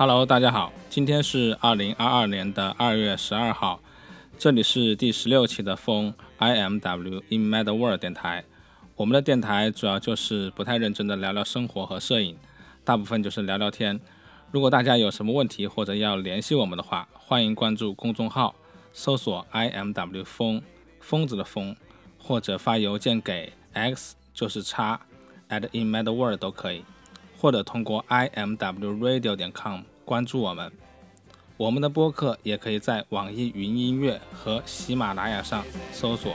Hello，大家好，今天是二零二二年的二月十二号，这里是第十六期的风 IMW In Mad World 电台。我们的电台主要就是不太认真的聊聊生活和摄影，大部分就是聊聊天。如果大家有什么问题或者要联系我们的话，欢迎关注公众号，搜索 IMW 风疯子的疯，或者发邮件给 x 就是叉 at In Mad World 都可以。或者通过 i m w radio 点 com 关注我们，我们的播客也可以在网易云音乐和喜马拉雅上搜索。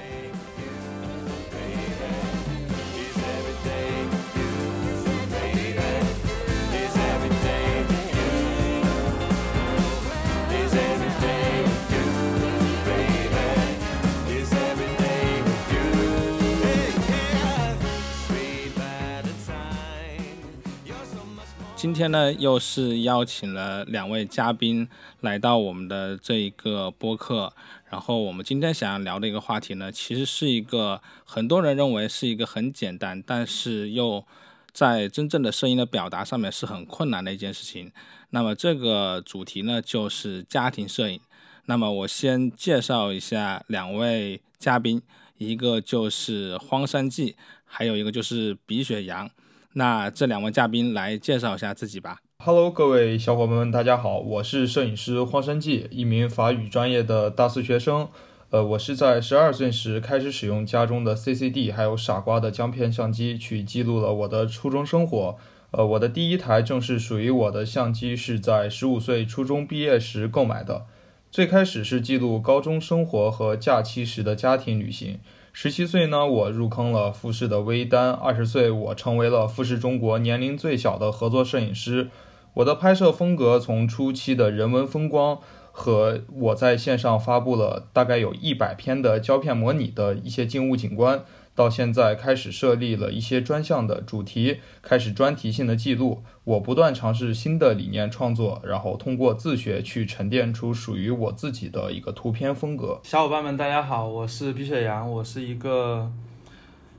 今天呢，又是邀请了两位嘉宾来到我们的这一个播客。然后我们今天想要聊的一个话题呢，其实是一个很多人认为是一个很简单，但是又在真正的声音的表达上面是很困难的一件事情。那么这个主题呢，就是家庭摄影。那么我先介绍一下两位嘉宾，一个就是荒山记，还有一个就是鼻雪羊。那这两位嘉宾来介绍一下自己吧。Hello，各位小伙伴们，大家好，我是摄影师荒山记，一名法语专业的大四学生。呃，我是在十二岁时开始使用家中的 CCD 还有傻瓜的胶片相机去记录了我的初中生活。呃，我的第一台正式属于我的相机是在十五岁初中毕业时购买的。最开始是记录高中生活和假期时的家庭旅行。十七岁呢，我入坑了富士的微单；二十岁，我成为了富士中国年龄最小的合作摄影师。我的拍摄风格从初期的人文风光和我在线上发布了大概有一百篇的胶片模拟的一些静物景观。到现在开始设立了一些专项的主题，开始专题性的记录。我不断尝试新的理念创作，然后通过自学去沉淀出属于我自己的一个图片风格。小伙伴们，大家好，我是碧雪阳，我是一个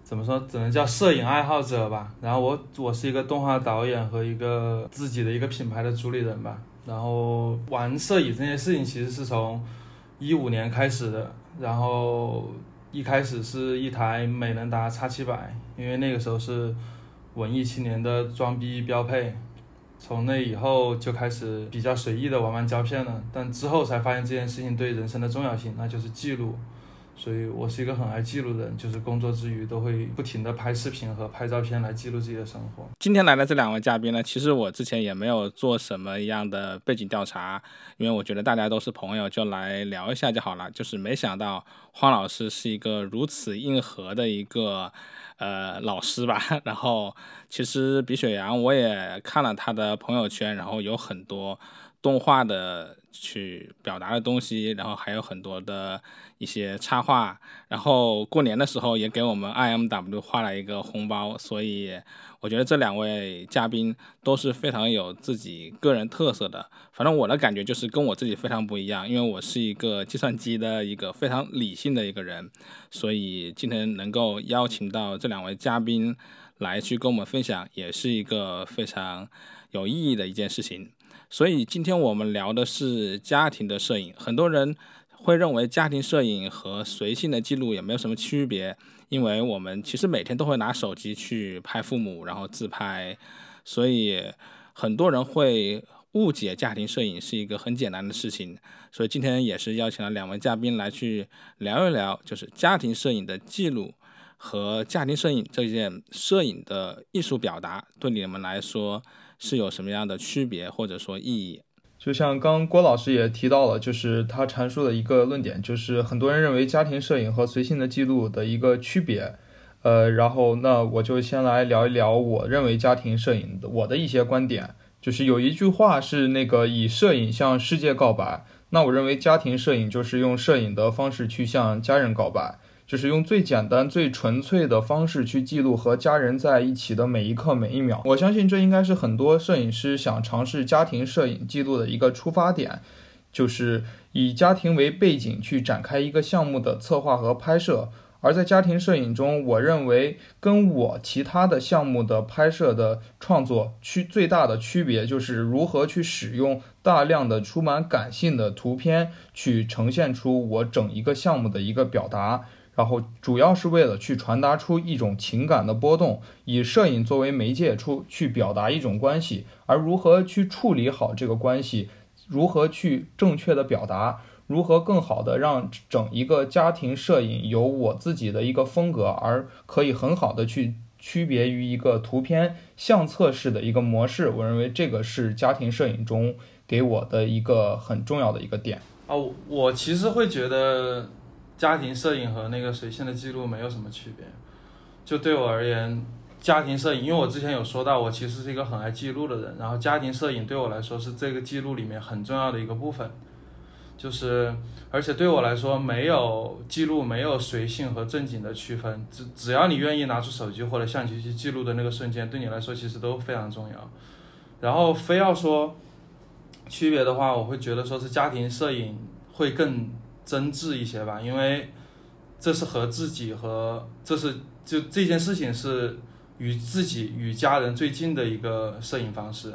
怎么说，只能叫摄影爱好者吧。然后我我是一个动画导演和一个自己的一个品牌的主理人吧。然后玩摄影这件事情其实是从一五年开始的，然后。一开始是一台美能达 X 七百，因为那个时候是文艺青年的装逼标配。从那以后就开始比较随意的玩玩胶片了，但之后才发现这件事情对人生的重要性，那就是记录。所以我是一个很爱记录的人，就是工作之余都会不停的拍视频和拍照片来记录自己的生活。今天来的这两位嘉宾呢，其实我之前也没有做什么样的背景调查，因为我觉得大家都是朋友，就来聊一下就好了。就是没想到黄老师是一个如此硬核的一个呃老师吧。然后其实比雪阳我也看了他的朋友圈，然后有很多动画的去表达的东西，然后还有很多的。一些插画，然后过年的时候也给我们 IMW 画了一个红包，所以我觉得这两位嘉宾都是非常有自己个人特色的。反正我的感觉就是跟我自己非常不一样，因为我是一个计算机的一个非常理性的一个人，所以今天能够邀请到这两位嘉宾来去跟我们分享，也是一个非常有意义的一件事情。所以今天我们聊的是家庭的摄影，很多人。会认为家庭摄影和随性的记录也没有什么区别，因为我们其实每天都会拿手机去拍父母，然后自拍，所以很多人会误解家庭摄影是一个很简单的事情。所以今天也是邀请了两位嘉宾来去聊一聊，就是家庭摄影的记录和家庭摄影这件摄影的艺术表达对你们来说是有什么样的区别或者说意义。就像刚郭老师也提到了，就是他阐述的一个论点，就是很多人认为家庭摄影和随性的记录的一个区别。呃，然后那我就先来聊一聊我认为家庭摄影的我的一些观点。就是有一句话是那个以摄影向世界告白，那我认为家庭摄影就是用摄影的方式去向家人告白。就是用最简单、最纯粹的方式去记录和家人在一起的每一刻、每一秒。我相信这应该是很多摄影师想尝试家庭摄影记录的一个出发点，就是以家庭为背景去展开一个项目的策划和拍摄。而在家庭摄影中，我认为跟我其他的项目的拍摄的创作区最大的区别就是如何去使用大量的充满感性的图片去呈现出我整一个项目的一个表达，然后主要是为了去传达出一种情感的波动，以摄影作为媒介出去表达一种关系，而如何去处理好这个关系，如何去正确的表达。如何更好的让整一个家庭摄影有我自己的一个风格，而可以很好的去区别于一个图片相册式的一个模式？我认为这个是家庭摄影中给我的一个很重要的一个点。啊，我其实会觉得家庭摄影和那个随性的记录没有什么区别。就对我而言，家庭摄影，因为我之前有说到，我其实是一个很爱记录的人，然后家庭摄影对我来说是这个记录里面很重要的一个部分。就是，而且对我来说，没有记录，没有随性和正经的区分。只只要你愿意拿出手机或者相机去记录的那个瞬间，对你来说其实都非常重要。然后非要说区别的话，我会觉得说是家庭摄影会更真挚一些吧，因为这是和自己和这是就这件事情是与自己与家人最近的一个摄影方式。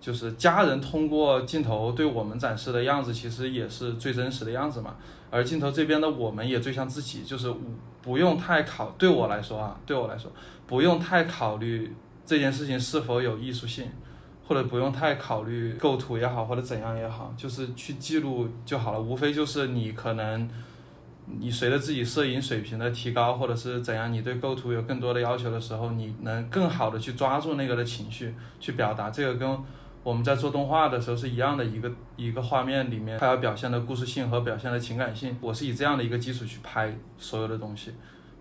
就是家人通过镜头对我们展示的样子，其实也是最真实的样子嘛。而镜头这边的我们也最像自己，就是不用太考。对我来说啊，对我来说，不用太考虑这件事情是否有艺术性，或者不用太考虑构图也好，或者怎样也好，就是去记录就好了。无非就是你可能你随着自己摄影水平的提高，或者是怎样，你对构图有更多的要求的时候，你能更好的去抓住那个的情绪去表达。这个跟我们在做动画的时候是一样的，一个一个画面里面，它要表现的故事性和表现的情感性，我是以这样的一个基础去拍所有的东西，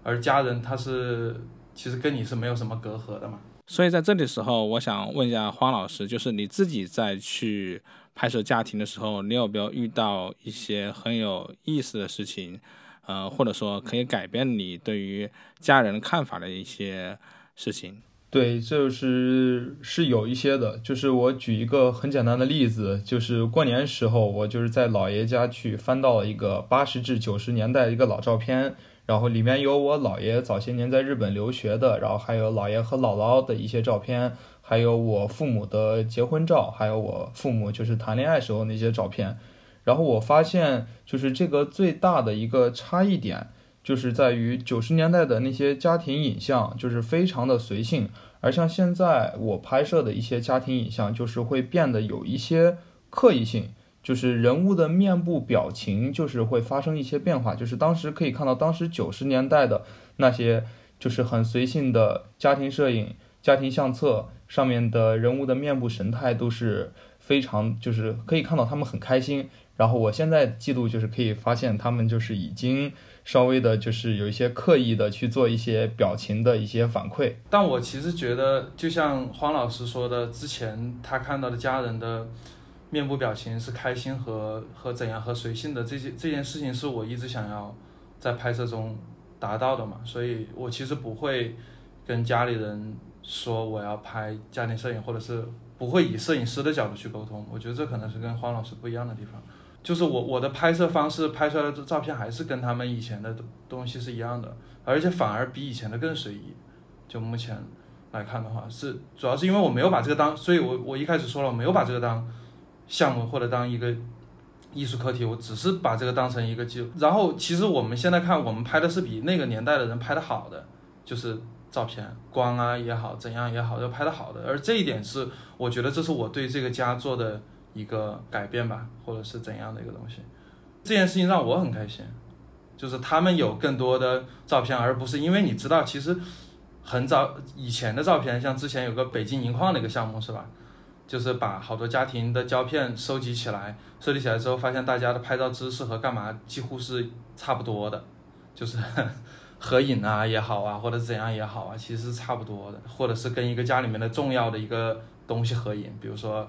而家人他是其实跟你是没有什么隔阂的嘛。所以在这里时候，我想问一下黄老师，就是你自己在去拍摄家庭的时候，你有没有遇到一些很有意思的事情，呃，或者说可以改变你对于家人看法的一些事情？对，就是是有一些的，就是我举一个很简单的例子，就是过年时候，我就是在姥爷家去翻到了一个八十至九十年代一个老照片，然后里面有我姥爷早些年在日本留学的，然后还有姥爷和姥姥的一些照片，还有我父母的结婚照，还有我父母就是谈恋爱时候那些照片，然后我发现就是这个最大的一个差异点。就是在于九十年代的那些家庭影像，就是非常的随性，而像现在我拍摄的一些家庭影像，就是会变得有一些刻意性，就是人物的面部表情就是会发生一些变化，就是当时可以看到当时九十年代的那些就是很随性的家庭摄影、家庭相册上面的人物的面部神态都是非常，就是可以看到他们很开心，然后我现在记录就是可以发现他们就是已经。稍微的，就是有一些刻意的去做一些表情的一些反馈，但我其实觉得，就像黄老师说的，之前他看到的家人的面部表情是开心和和怎样和随性的，这些这件事情是我一直想要在拍摄中达到的嘛，所以我其实不会跟家里人说我要拍家庭摄影，或者是不会以摄影师的角度去沟通，我觉得这可能是跟黄老师不一样的地方。就是我我的拍摄方式拍出来的照片还是跟他们以前的东西是一样的，而且反而比以前的更随意。就目前来看的话，是主要是因为我没有把这个当，所以我我一开始说了，没有把这个当项目或者当一个艺术课题，我只是把这个当成一个记录。然后其实我们现在看，我们拍的是比那个年代的人拍的好的，就是照片光啊也好，怎样也好，要拍的好的。而这一点是我觉得这是我对这个家做的。一个改变吧，或者是怎样的一个东西，这件事情让我很开心，就是他们有更多的照片，而不是因为你知道，其实很早以前的照片，像之前有个北京银矿的一个项目是吧，就是把好多家庭的胶片收集起来，收集起来之后，发现大家的拍照姿势和干嘛几乎是差不多的，就是 合影啊也好啊，或者怎样也好啊，其实是差不多的，或者是跟一个家里面的重要的一个东西合影，比如说。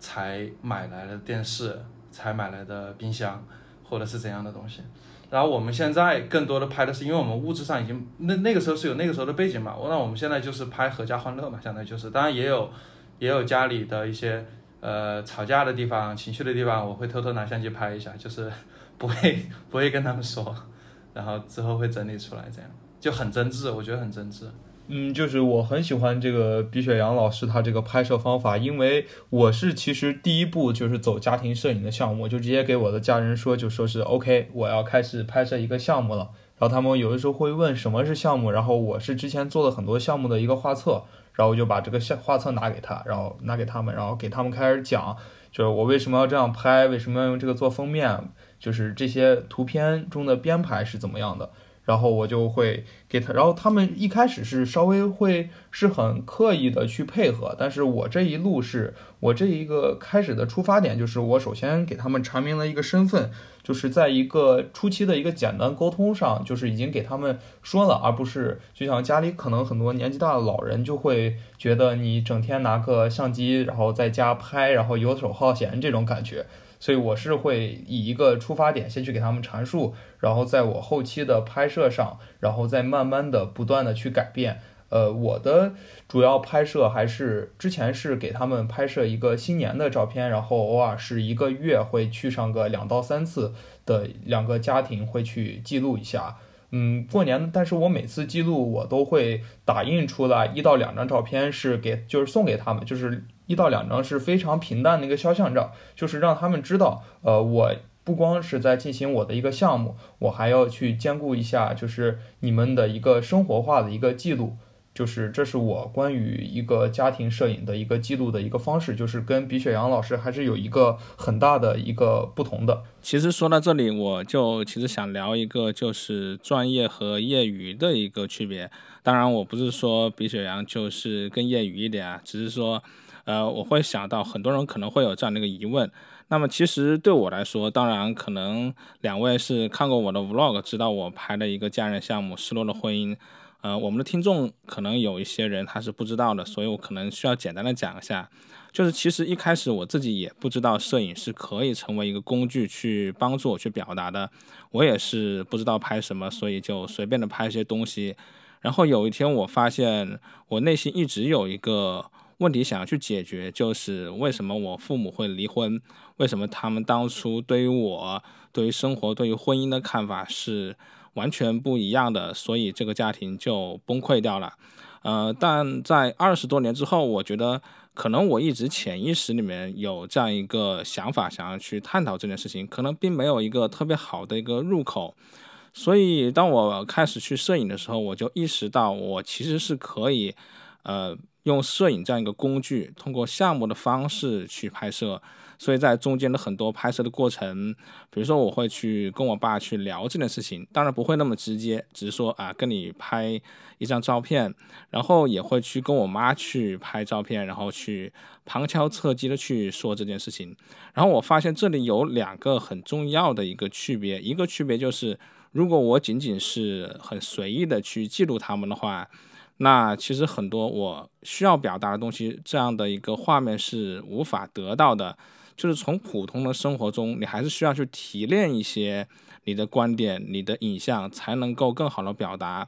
才买来的电视，才买来的冰箱，或者是怎样的东西。然后我们现在更多的拍的是，因为我们物质上已经那那个时候是有那个时候的背景嘛。那我们现在就是拍合家欢乐嘛，相当于就是，当然也有也有家里的一些呃吵架的地方、情绪的地方，我会偷偷拿相机拍一下，就是 不会不会跟他们说。然后之后会整理出来，这样就很真挚，我觉得很真挚。嗯，就是我很喜欢这个毕雪阳老师他这个拍摄方法，因为我是其实第一步就是走家庭摄影的项目，就直接给我的家人说，就说是 OK，我要开始拍摄一个项目了。然后他们有的时候会问什么是项目，然后我是之前做了很多项目的一个画册，然后我就把这个项画册拿给他，然后拿给他们，然后给他们开始讲，就是我为什么要这样拍，为什么要用这个做封面，就是这些图片中的编排是怎么样的。然后我就会给他，然后他们一开始是稍微会是很刻意的去配合，但是我这一路是我这一个开始的出发点，就是我首先给他们阐明了一个身份，就是在一个初期的一个简单沟通上，就是已经给他们说了，而不是就像家里可能很多年纪大的老人就会觉得你整天拿个相机，然后在家拍，然后游手好闲这种感觉。所以我是会以一个出发点先去给他们阐述，然后在我后期的拍摄上，然后再慢慢的不断的去改变。呃，我的主要拍摄还是之前是给他们拍摄一个新年的照片，然后偶尔是一个月会去上个两到三次的两个家庭会去记录一下。嗯，过年，但是我每次记录我都会打印出来一到两张照片，是给就是送给他们，就是。一到两张是非常平淡的一个肖像照，就是让他们知道，呃，我不光是在进行我的一个项目，我还要去兼顾一下，就是你们的一个生活化的一个记录，就是这是我关于一个家庭摄影的一个记录的一个方式，就是跟比雪阳老师还是有一个很大的一个不同的。其实说到这里，我就其实想聊一个就是专业和业余的一个区别。当然，我不是说比雪阳就是更业余一点啊，只是说。呃，我会想到很多人可能会有这样的一个疑问。那么其实对我来说，当然可能两位是看过我的 vlog，知道我拍的一个家人项目《失落的婚姻》。呃，我们的听众可能有一些人他是不知道的，所以我可能需要简单的讲一下。就是其实一开始我自己也不知道摄影是可以成为一个工具去帮助我去表达的，我也是不知道拍什么，所以就随便的拍一些东西。然后有一天我发现，我内心一直有一个。问题想要去解决，就是为什么我父母会离婚？为什么他们当初对于我、对于生活、对于婚姻的看法是完全不一样的？所以这个家庭就崩溃掉了。呃，但在二十多年之后，我觉得可能我一直潜意识里面有这样一个想法，想要去探讨这件事情，可能并没有一个特别好的一个入口。所以当我开始去摄影的时候，我就意识到我其实是可以，呃。用摄影这样一个工具，通过项目的方式去拍摄，所以在中间的很多拍摄的过程，比如说我会去跟我爸去聊这件事情，当然不会那么直接，只是说啊跟你拍一张照片，然后也会去跟我妈去拍照片，然后去旁敲侧击的去说这件事情。然后我发现这里有两个很重要的一个区别，一个区别就是，如果我仅仅是很随意的去记录他们的话。那其实很多我需要表达的东西，这样的一个画面是无法得到的。就是从普通的生活中，你还是需要去提炼一些你的观点、你的影像，才能够更好的表达。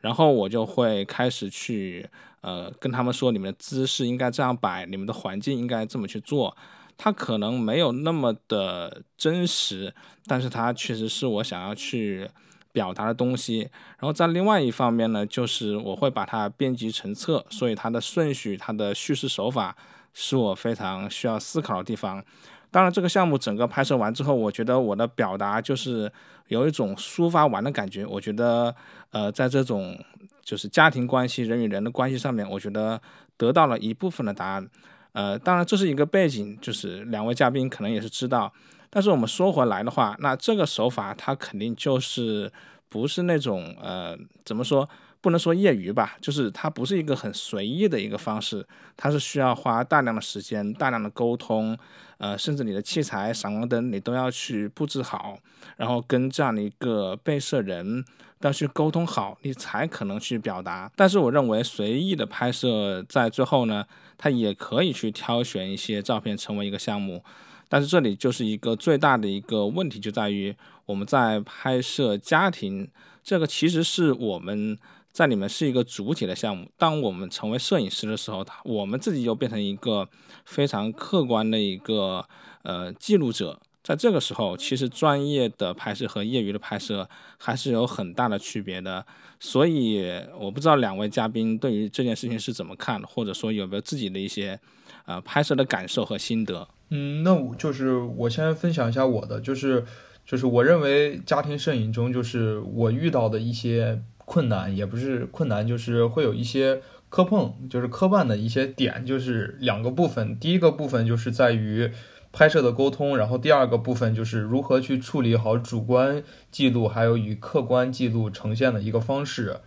然后我就会开始去呃跟他们说，你们的姿势应该这样摆，你们的环境应该这么去做。它可能没有那么的真实，但是它确实是我想要去。表达的东西，然后在另外一方面呢，就是我会把它编辑成册，所以它的顺序、它的叙事手法是我非常需要思考的地方。当然，这个项目整个拍摄完之后，我觉得我的表达就是有一种抒发完的感觉。我觉得，呃，在这种就是家庭关系、人与人的关系上面，我觉得得到了一部分的答案。呃，当然这是一个背景，就是两位嘉宾可能也是知道。但是我们说回来的话，那这个手法它肯定就是不是那种呃，怎么说？不能说业余吧，就是它不是一个很随意的一个方式，它是需要花大量的时间、大量的沟通，呃，甚至你的器材、闪光灯你都要去布置好，然后跟这样的一个被摄人要去沟通好，你才可能去表达。但是我认为随意的拍摄在最后呢，它也可以去挑选一些照片成为一个项目。但是这里就是一个最大的一个问题，就在于我们在拍摄家庭这个，其实是我们在里面是一个主体的项目。当我们成为摄影师的时候，我们自己又变成一个非常客观的一个呃记录者。在这个时候，其实专业的拍摄和业余的拍摄还是有很大的区别的。所以我不知道两位嘉宾对于这件事情是怎么看，或者说有没有自己的一些呃拍摄的感受和心得。嗯，那我就是我先分享一下我的，就是就是我认为家庭摄影中，就是我遇到的一些困难，也不是困难，就是会有一些磕碰，就是磕绊的一些点，就是两个部分。第一个部分就是在于。拍摄的沟通，然后第二个部分就是如何去处理好主观记录，还有与客观记录呈现的一个方式。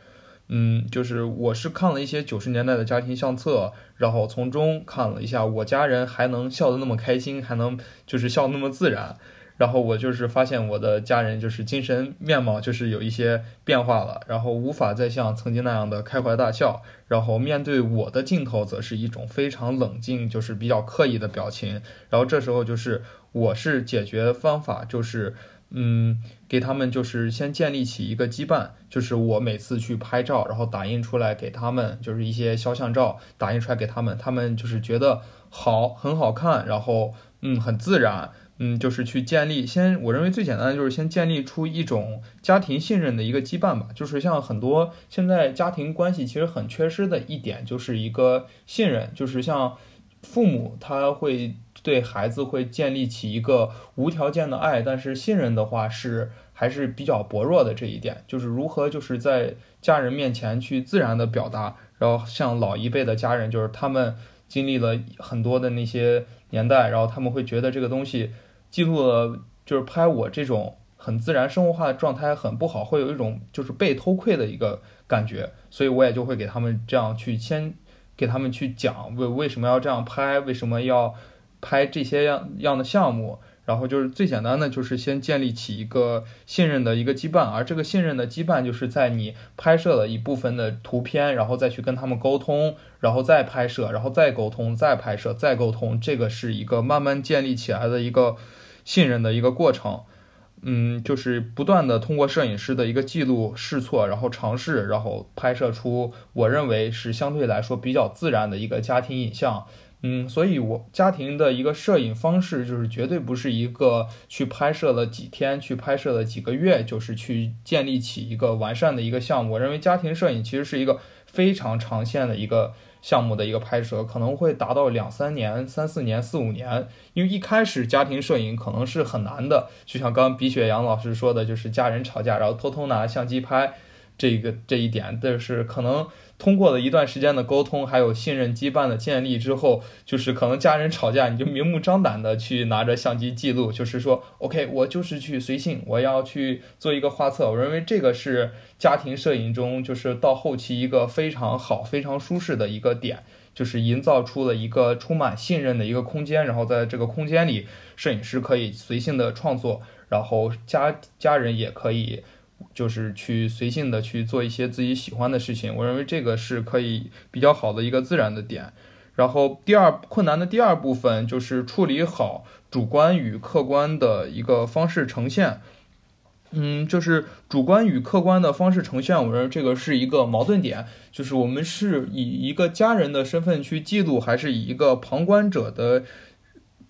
嗯，就是我是看了一些九十年代的家庭相册，然后从中看了一下我家人还能笑得那么开心，还能就是笑那么自然。然后我就是发现我的家人就是精神面貌就是有一些变化了，然后无法再像曾经那样的开怀大笑，然后面对我的镜头则是一种非常冷静，就是比较刻意的表情。然后这时候就是我是解决方法就是嗯给他们就是先建立起一个羁绊，就是我每次去拍照，然后打印出来给他们，就是一些肖像照打印出来给他们，他们就是觉得好很好看，然后嗯很自然。嗯，就是去建立，先我认为最简单的就是先建立出一种家庭信任的一个羁绊吧。就是像很多现在家庭关系其实很缺失的一点，就是一个信任。就是像父母他会对孩子会建立起一个无条件的爱，但是信任的话是还是比较薄弱的这一点。就是如何就是在家人面前去自然的表达，然后像老一辈的家人，就是他们经历了很多的那些年代，然后他们会觉得这个东西。记录了，就是拍我这种很自然生活化的状态很不好，会有一种就是被偷窥的一个感觉，所以我也就会给他们这样去先给他们去讲为为什么要这样拍，为什么要拍这些样样的项目，然后就是最简单的就是先建立起一个信任的一个羁绊，而这个信任的羁绊就是在你拍摄了一部分的图片，然后再去跟他们沟通，然后再拍摄，然后再沟通，再拍摄，再沟通，这个是一个慢慢建立起来的一个。信任的一个过程，嗯，就是不断的通过摄影师的一个记录、试错，然后尝试，然后拍摄出我认为是相对来说比较自然的一个家庭影像，嗯，所以我家庭的一个摄影方式就是绝对不是一个去拍摄了几天、去拍摄了几个月，就是去建立起一个完善的一个项目。我认为家庭摄影其实是一个非常长线的一个。项目的一个拍摄可能会达到两三年、三四年、四五年，因为一开始家庭摄影可能是很难的，就像刚刚鼻雪阳老师说的，就是家人吵架，然后偷偷拿相机拍，这个这一点，但是可能。通过了一段时间的沟通，还有信任羁绊的建立之后，就是可能家人吵架，你就明目张胆的去拿着相机记录，就是说，OK，我就是去随性，我要去做一个画册。我认为这个是家庭摄影中，就是到后期一个非常好、非常舒适的一个点，就是营造出了一个充满信任的一个空间，然后在这个空间里，摄影师可以随性的创作，然后家家人也可以。就是去随性的去做一些自己喜欢的事情，我认为这个是可以比较好的一个自然的点。然后第二困难的第二部分就是处理好主观与客观的一个方式呈现。嗯，就是主观与客观的方式呈现，我认为这个是一个矛盾点，就是我们是以一个家人的身份去记录，还是以一个旁观者的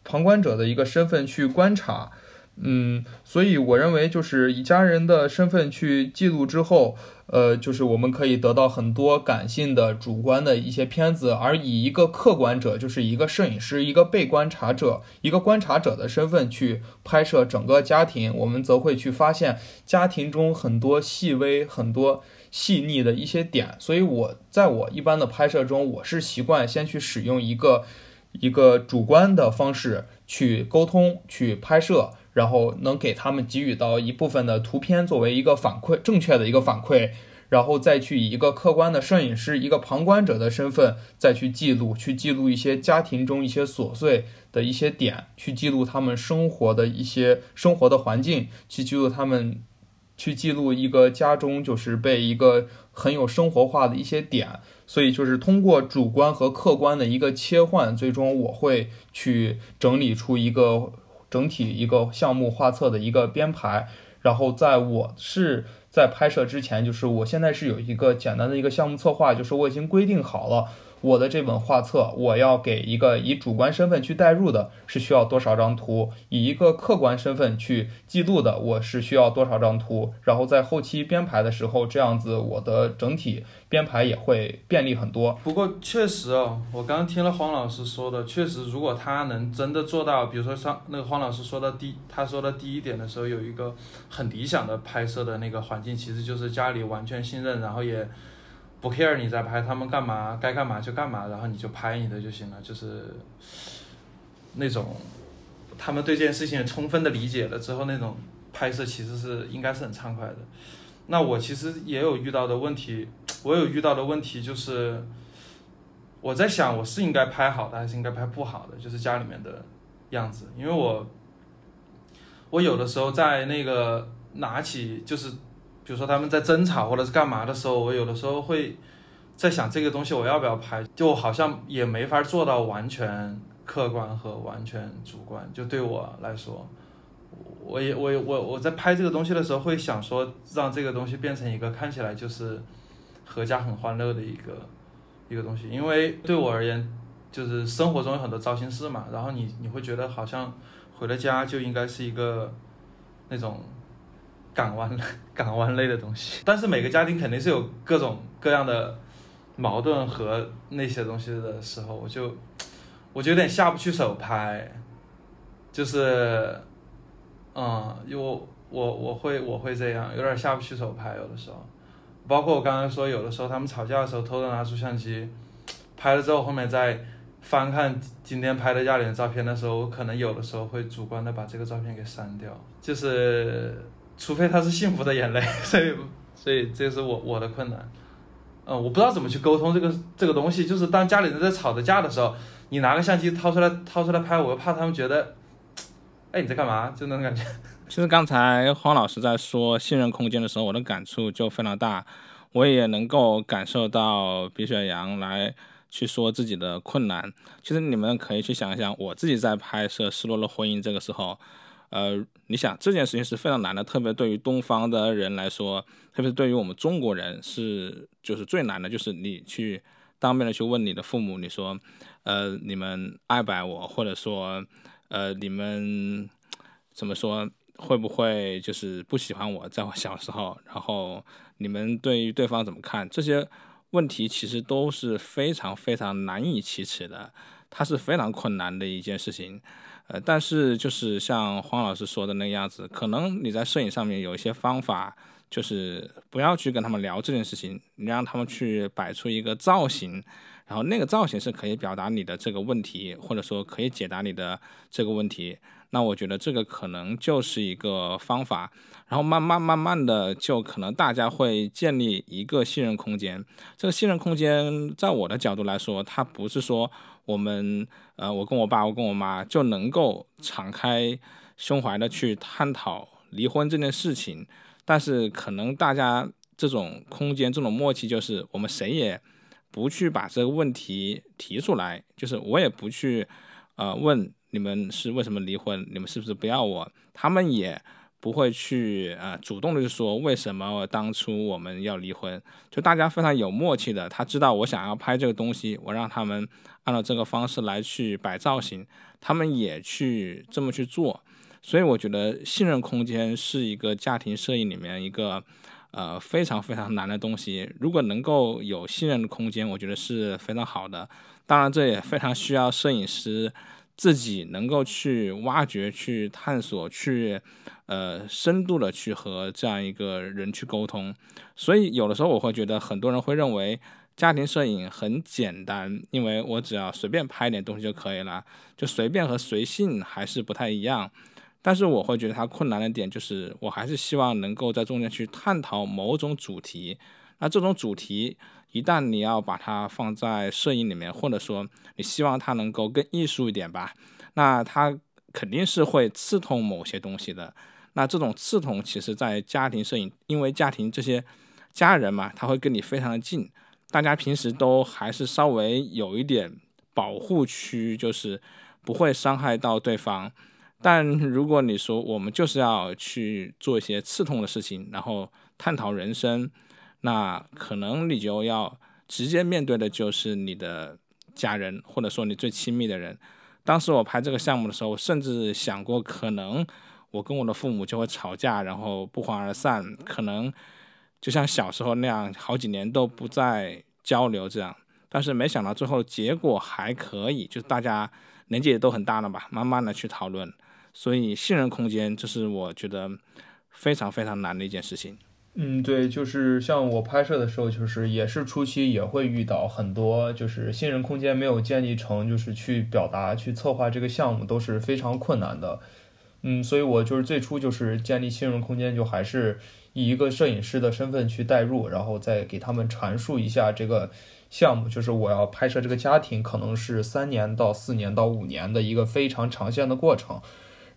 旁观者的一个身份去观察。嗯，所以我认为就是以家人的身份去记录之后，呃，就是我们可以得到很多感性的、主观的一些片子，而以一个客观者，就是一个摄影师、一个被观察者、一个观察者的身份去拍摄整个家庭，我们则会去发现家庭中很多细微、很多细腻的一些点。所以我在我一般的拍摄中，我是习惯先去使用一个一个主观的方式去沟通、去拍摄。然后能给他们给予到一部分的图片作为一个反馈，正确的一个反馈，然后再去以一个客观的摄影师、一个旁观者的身份再去记录，去记录一些家庭中一些琐碎的一些点，去记录他们生活的一些生活的环境，去记录他们，去记录一个家中就是被一个很有生活化的一些点。所以就是通过主观和客观的一个切换，最终我会去整理出一个。整体一个项目画册的一个编排，然后在我是在拍摄之前，就是我现在是有一个简单的一个项目策划，就是我已经规定好了我的这本画册，我要给一个以主观身份去代入的，是需要多少张图；以一个客观身份去记录的，我是需要多少张图。然后在后期编排的时候，这样子我的整体编排也会便利很多。不过确实哦，我刚刚听了黄老师说的，确实如果他能真的做到，比如说上那个黄老师说的第他说的第一点的时候，有一个很理想的拍摄的那个环境，其实就是家里完全信任，然后也。不 care 你在拍他们干嘛，该干嘛就干嘛，然后你就拍你的就行了，就是那种他们对这件事情充分的理解了之后，那种拍摄其实是应该是很畅快的。那我其实也有遇到的问题，我有遇到的问题就是我在想我是应该拍好的还是应该拍不好的，就是家里面的样子，因为我我有的时候在那个拿起就是。比如说他们在争吵或者是干嘛的时候，我有的时候会在想这个东西我要不要拍，就好像也没法做到完全客观和完全主观。就对我来说，我也我我我在拍这个东西的时候会想说，让这个东西变成一个看起来就是阖家很欢乐的一个一个东西。因为对我而言，就是生活中有很多糟心事嘛，然后你你会觉得好像回了家就应该是一个那种。港湾 港湾类的东西，但是每个家庭肯定是有各种各样的矛盾和那些东西的时候，我就我就有点下不去手拍，就是，嗯，我我我会我会这样，有点下不去手拍，有的时候，包括我刚刚说，有的时候他们吵架的时候，偷偷拿出相机拍了之后，后面再翻看今天拍的家里的照片的时候，我可能有的时候会主观的把这个照片给删掉，就是。除非他是幸福的眼泪，所以，所以这是我我的困难，嗯，我不知道怎么去沟通这个这个东西。就是当家里人在吵着架的时候，你拿个相机掏出来掏出来拍，我又怕他们觉得，哎，你在干嘛？就那种感觉。其实刚才黄老师在说信任空间的时候，我的感触就非常大，我也能够感受到鼻雪阳来去说自己的困难。其实你们可以去想一想，我自己在拍摄《失落的婚姻》这个时候。呃，你想这件事情是非常难的，特别对于东方的人来说，特别是对于我们中国人是就是最难的，就是你去当面的去问你的父母，你说，呃，你们爱不爱我，或者说，呃，你们怎么说，会不会就是不喜欢我，在我小时候，然后你们对于对方怎么看？这些问题其实都是非常非常难以启齿的，它是非常困难的一件事情。呃，但是就是像黄老师说的那样子，可能你在摄影上面有一些方法，就是不要去跟他们聊这件事情，你让他们去摆出一个造型，然后那个造型是可以表达你的这个问题，或者说可以解答你的这个问题。那我觉得这个可能就是一个方法，然后慢慢慢慢的就可能大家会建立一个信任空间。这个信任空间，在我的角度来说，它不是说。我们呃，我跟我爸，我跟我妈就能够敞开胸怀的去探讨离婚这件事情，但是可能大家这种空间、这种默契，就是我们谁也不去把这个问题提出来，就是我也不去呃问你们是为什么离婚，你们是不是不要我，他们也。不会去呃主动的就说为什么当初我们要离婚，就大家非常有默契的，他知道我想要拍这个东西，我让他们按照这个方式来去摆造型，他们也去这么去做，所以我觉得信任空间是一个家庭摄影里面一个呃非常非常难的东西，如果能够有信任的空间，我觉得是非常好的，当然这也非常需要摄影师。自己能够去挖掘、去探索、去呃深度的去和这样一个人去沟通，所以有的时候我会觉得很多人会认为家庭摄影很简单，因为我只要随便拍点东西就可以了，就随便和随性还是不太一样。但是我会觉得它困难的点就是，我还是希望能够在中间去探讨某种主题，那这种主题。一旦你要把它放在摄影里面，或者说你希望它能够更艺术一点吧，那它肯定是会刺痛某些东西的。那这种刺痛，其实在家庭摄影，因为家庭这些家人嘛，他会跟你非常的近，大家平时都还是稍微有一点保护区，就是不会伤害到对方。但如果你说我们就是要去做一些刺痛的事情，然后探讨人生。那可能你就要直接面对的就是你的家人，或者说你最亲密的人。当时我拍这个项目的时候，甚至想过可能我跟我的父母就会吵架，然后不欢而散，可能就像小时候那样，好几年都不再交流这样。但是没想到最后结果还可以，就是大家年纪也都很大了吧，慢慢的去讨论。所以信任空间，这是我觉得非常非常难的一件事情。嗯，对，就是像我拍摄的时候，就是也是初期也会遇到很多，就是信任空间没有建立成，就是去表达、去策划这个项目都是非常困难的。嗯，所以我就是最初就是建立信任空间，就还是以一个摄影师的身份去带入，然后再给他们阐述一下这个项目，就是我要拍摄这个家庭，可能是三年到四年到五年的一个非常长线的过程。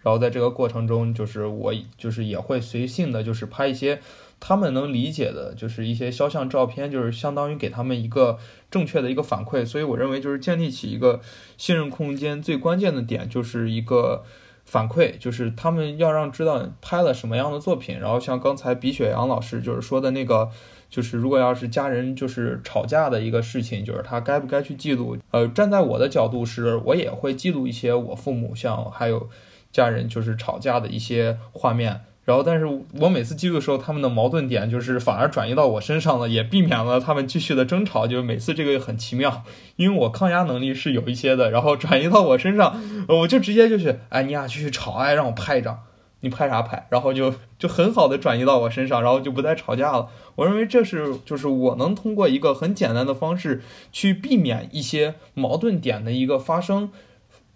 然后在这个过程中，就是我就是也会随性的，就是拍一些。他们能理解的，就是一些肖像照片，就是相当于给他们一个正确的一个反馈。所以我认为，就是建立起一个信任空间最关键的点，就是一个反馈，就是他们要让知道拍了什么样的作品。然后像刚才比雪阳老师就是说的那个，就是如果要是家人就是吵架的一个事情，就是他该不该去记录？呃，站在我的角度是，我也会记录一些我父母像还有家人就是吵架的一些画面。然后，但是我每次记录的时候，他们的矛盾点就是反而转移到我身上了，也避免了他们继续的争吵。就是每次这个很奇妙，因为我抗压能力是有一些的，然后转移到我身上，我就直接就是，哎，你俩继续吵，哎，让我拍一张，你拍啥拍？然后就就很好的转移到我身上，然后就不再吵架了。我认为这是就是我能通过一个很简单的方式去避免一些矛盾点的一个发生。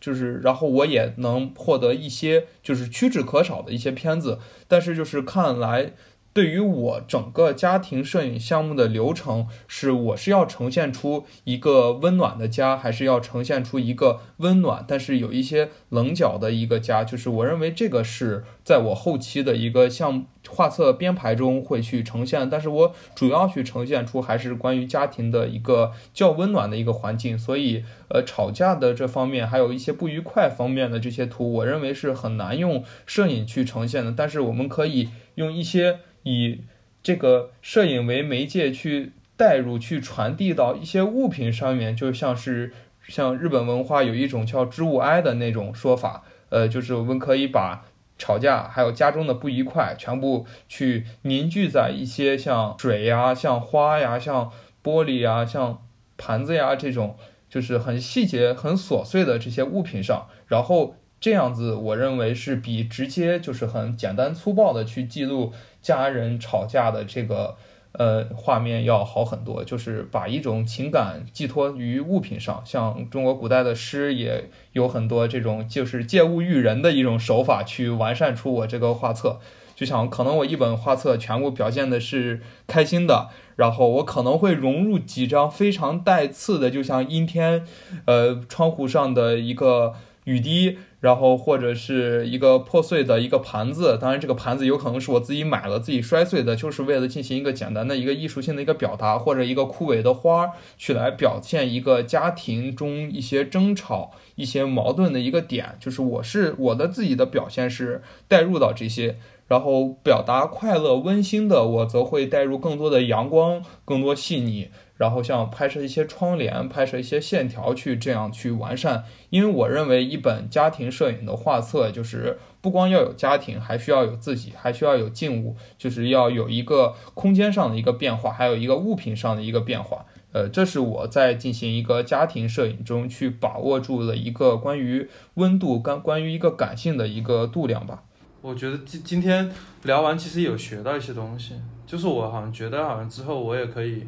就是，然后我也能获得一些就是屈指可少的一些片子，但是就是看来。对于我整个家庭摄影项目的流程，是我是要呈现出一个温暖的家，还是要呈现出一个温暖但是有一些棱角的一个家？就是我认为这个是在我后期的一个像画册编排中会去呈现，但是我主要去呈现出还是关于家庭的一个较温暖的一个环境。所以，呃，吵架的这方面，还有一些不愉快方面的这些图，我认为是很难用摄影去呈现的。但是我们可以用一些。以这个摄影为媒介去带入、去传递到一些物品上面，就像是像日本文化有一种叫“织物哀”的那种说法，呃，就是我们可以把吵架还有家中的不愉快全部去凝聚在一些像水呀、像花呀、像玻璃呀、像盘子呀这种，就是很细节、很琐碎的这些物品上，然后。这样子，我认为是比直接就是很简单粗暴的去记录家人吵架的这个呃画面要好很多。就是把一种情感寄托于物品上，像中国古代的诗也有很多这种就是借物喻人的一种手法，去完善出我这个画册。就想可能我一本画册全部表现的是开心的，然后我可能会融入几张非常带刺的，就像阴天，呃，窗户上的一个雨滴。然后或者是一个破碎的一个盘子，当然这个盘子有可能是我自己买了自己摔碎的，就是为了进行一个简单的一个艺术性的一个表达，或者一个枯萎的花去来表现一个家庭中一些争吵、一些矛盾的一个点，就是我是我的自己的表现是带入到这些，然后表达快乐温馨的，我则会带入更多的阳光，更多细腻。然后像拍摄一些窗帘，拍摄一些线条，去这样去完善。因为我认为一本家庭摄影的画册，就是不光要有家庭，还需要有自己，还需要有静物，就是要有一个空间上的一个变化，还有一个物品上的一个变化。呃，这是我在进行一个家庭摄影中去把握住了一个关于温度、关关于一个感性的一个度量吧。我觉得今今天聊完，其实有学到一些东西，就是我好像觉得好像之后我也可以。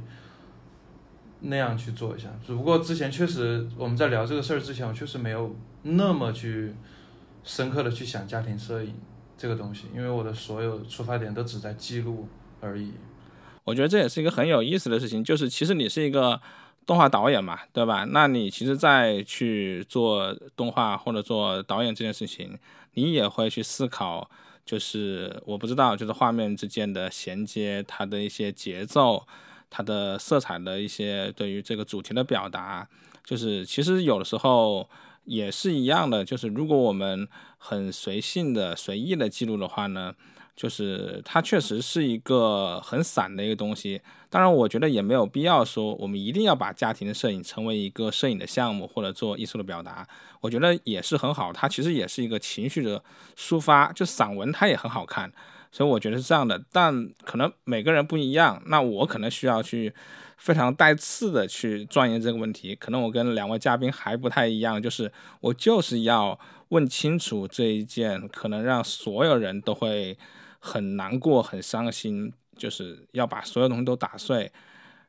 那样去做一下，只不过之前确实我们在聊这个事儿之前，我确实没有那么去深刻的去想家庭摄影这个东西，因为我的所有出发点都只在记录而已。我觉得这也是一个很有意思的事情，就是其实你是一个动画导演嘛，对吧？那你其实，在去做动画或者做导演这件事情，你也会去思考，就是我不知道，就是画面之间的衔接，它的一些节奏。它的色彩的一些对于这个主题的表达，就是其实有的时候也是一样的，就是如果我们很随性的、随意的记录的话呢，就是它确实是一个很散的一个东西。当然，我觉得也没有必要说我们一定要把家庭的摄影成为一个摄影的项目或者做艺术的表达。我觉得也是很好，它其实也是一个情绪的抒发。就散文它也很好看，所以我觉得是这样的。但可能每个人不一样，那我可能需要去非常带刺的去钻研这个问题。可能我跟两位嘉宾还不太一样，就是我就是要问清楚这一件可能让所有人都会很难过、很伤心。就是要把所有东西都打碎，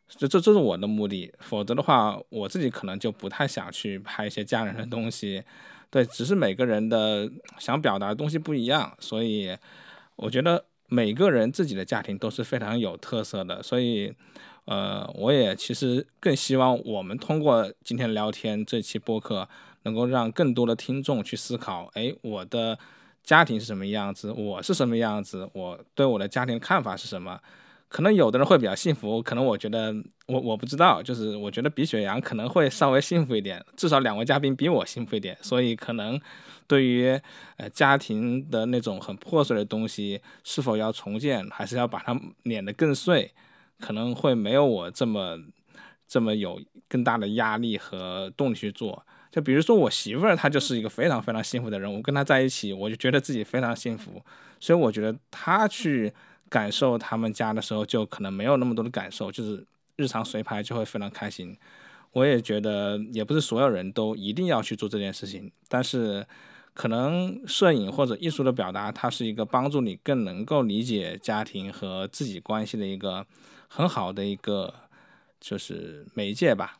这这这是我的目的。否则的话，我自己可能就不太想去拍一些家人的东西。对，只是每个人的想表达的东西不一样，所以我觉得每个人自己的家庭都是非常有特色的。所以，呃，我也其实更希望我们通过今天聊天这期播客，能够让更多的听众去思考：哎，我的。家庭是什么样子，我是什么样子，我对我的家庭看法是什么？可能有的人会比较幸福，可能我觉得我我不知道，就是我觉得比雪阳可能会稍微幸福一点，至少两位嘉宾比我幸福一点，所以可能对于呃家庭的那种很破碎的东西，是否要重建，还是要把它碾得更碎，可能会没有我这么这么有更大的压力和动力去做。就比如说我媳妇儿，她就是一个非常非常幸福的人，我跟她在一起，我就觉得自己非常幸福，所以我觉得她去感受他们家的时候，就可能没有那么多的感受，就是日常随拍就会非常开心。我也觉得也不是所有人都一定要去做这件事情，但是可能摄影或者艺术的表达，它是一个帮助你更能够理解家庭和自己关系的一个很好的一个就是媒介吧。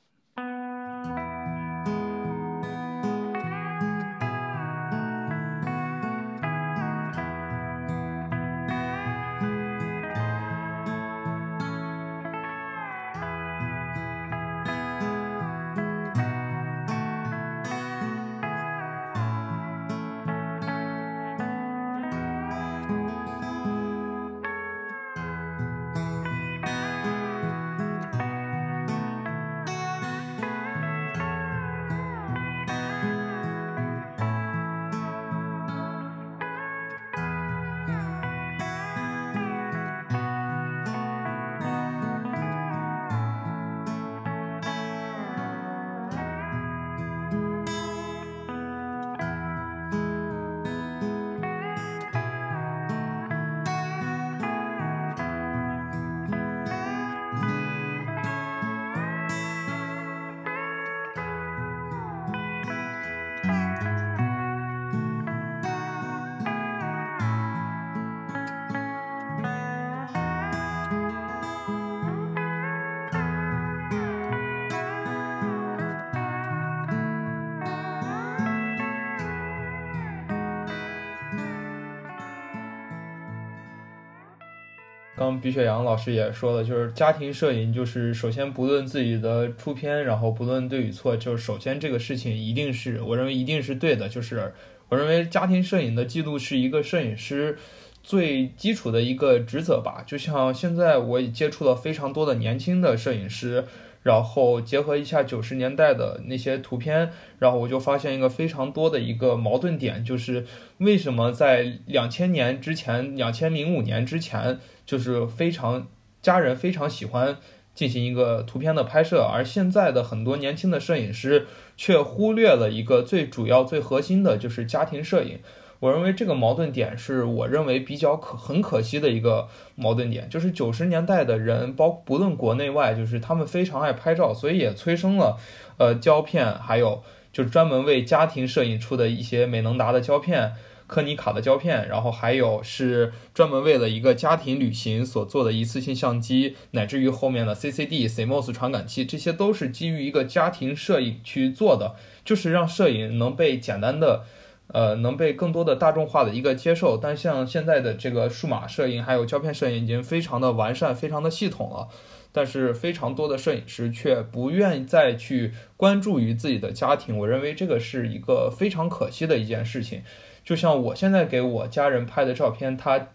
刚毕雪阳老师也说了，就是家庭摄影，就是首先不论自己的出片，然后不论对与错，就是首先这个事情一定是我认为一定是对的。就是我认为家庭摄影的记录是一个摄影师最基础的一个职责吧。就像现在我接触了非常多的年轻的摄影师，然后结合一下九十年代的那些图片，然后我就发现一个非常多的一个矛盾点，就是为什么在两千年之前，两千零五年之前。就是非常家人非常喜欢进行一个图片的拍摄，而现在的很多年轻的摄影师却忽略了一个最主要、最核心的，就是家庭摄影。我认为这个矛盾点是我认为比较可很可惜的一个矛盾点，就是九十年代的人，包不论国内外，就是他们非常爱拍照，所以也催生了呃胶片，还有就是专门为家庭摄影出的一些美能达的胶片。柯尼卡的胶片，然后还有是专门为了一个家庭旅行所做的一次性相机，乃至于后面的 CCD、CMOS 传感器，这些都是基于一个家庭摄影去做的，就是让摄影能被简单的，呃，能被更多的大众化的一个接受。但像现在的这个数码摄影还有胶片摄影已经非常的完善，非常的系统了，但是非常多的摄影师却不愿再去关注于自己的家庭，我认为这个是一个非常可惜的一件事情。就像我现在给我家人拍的照片，它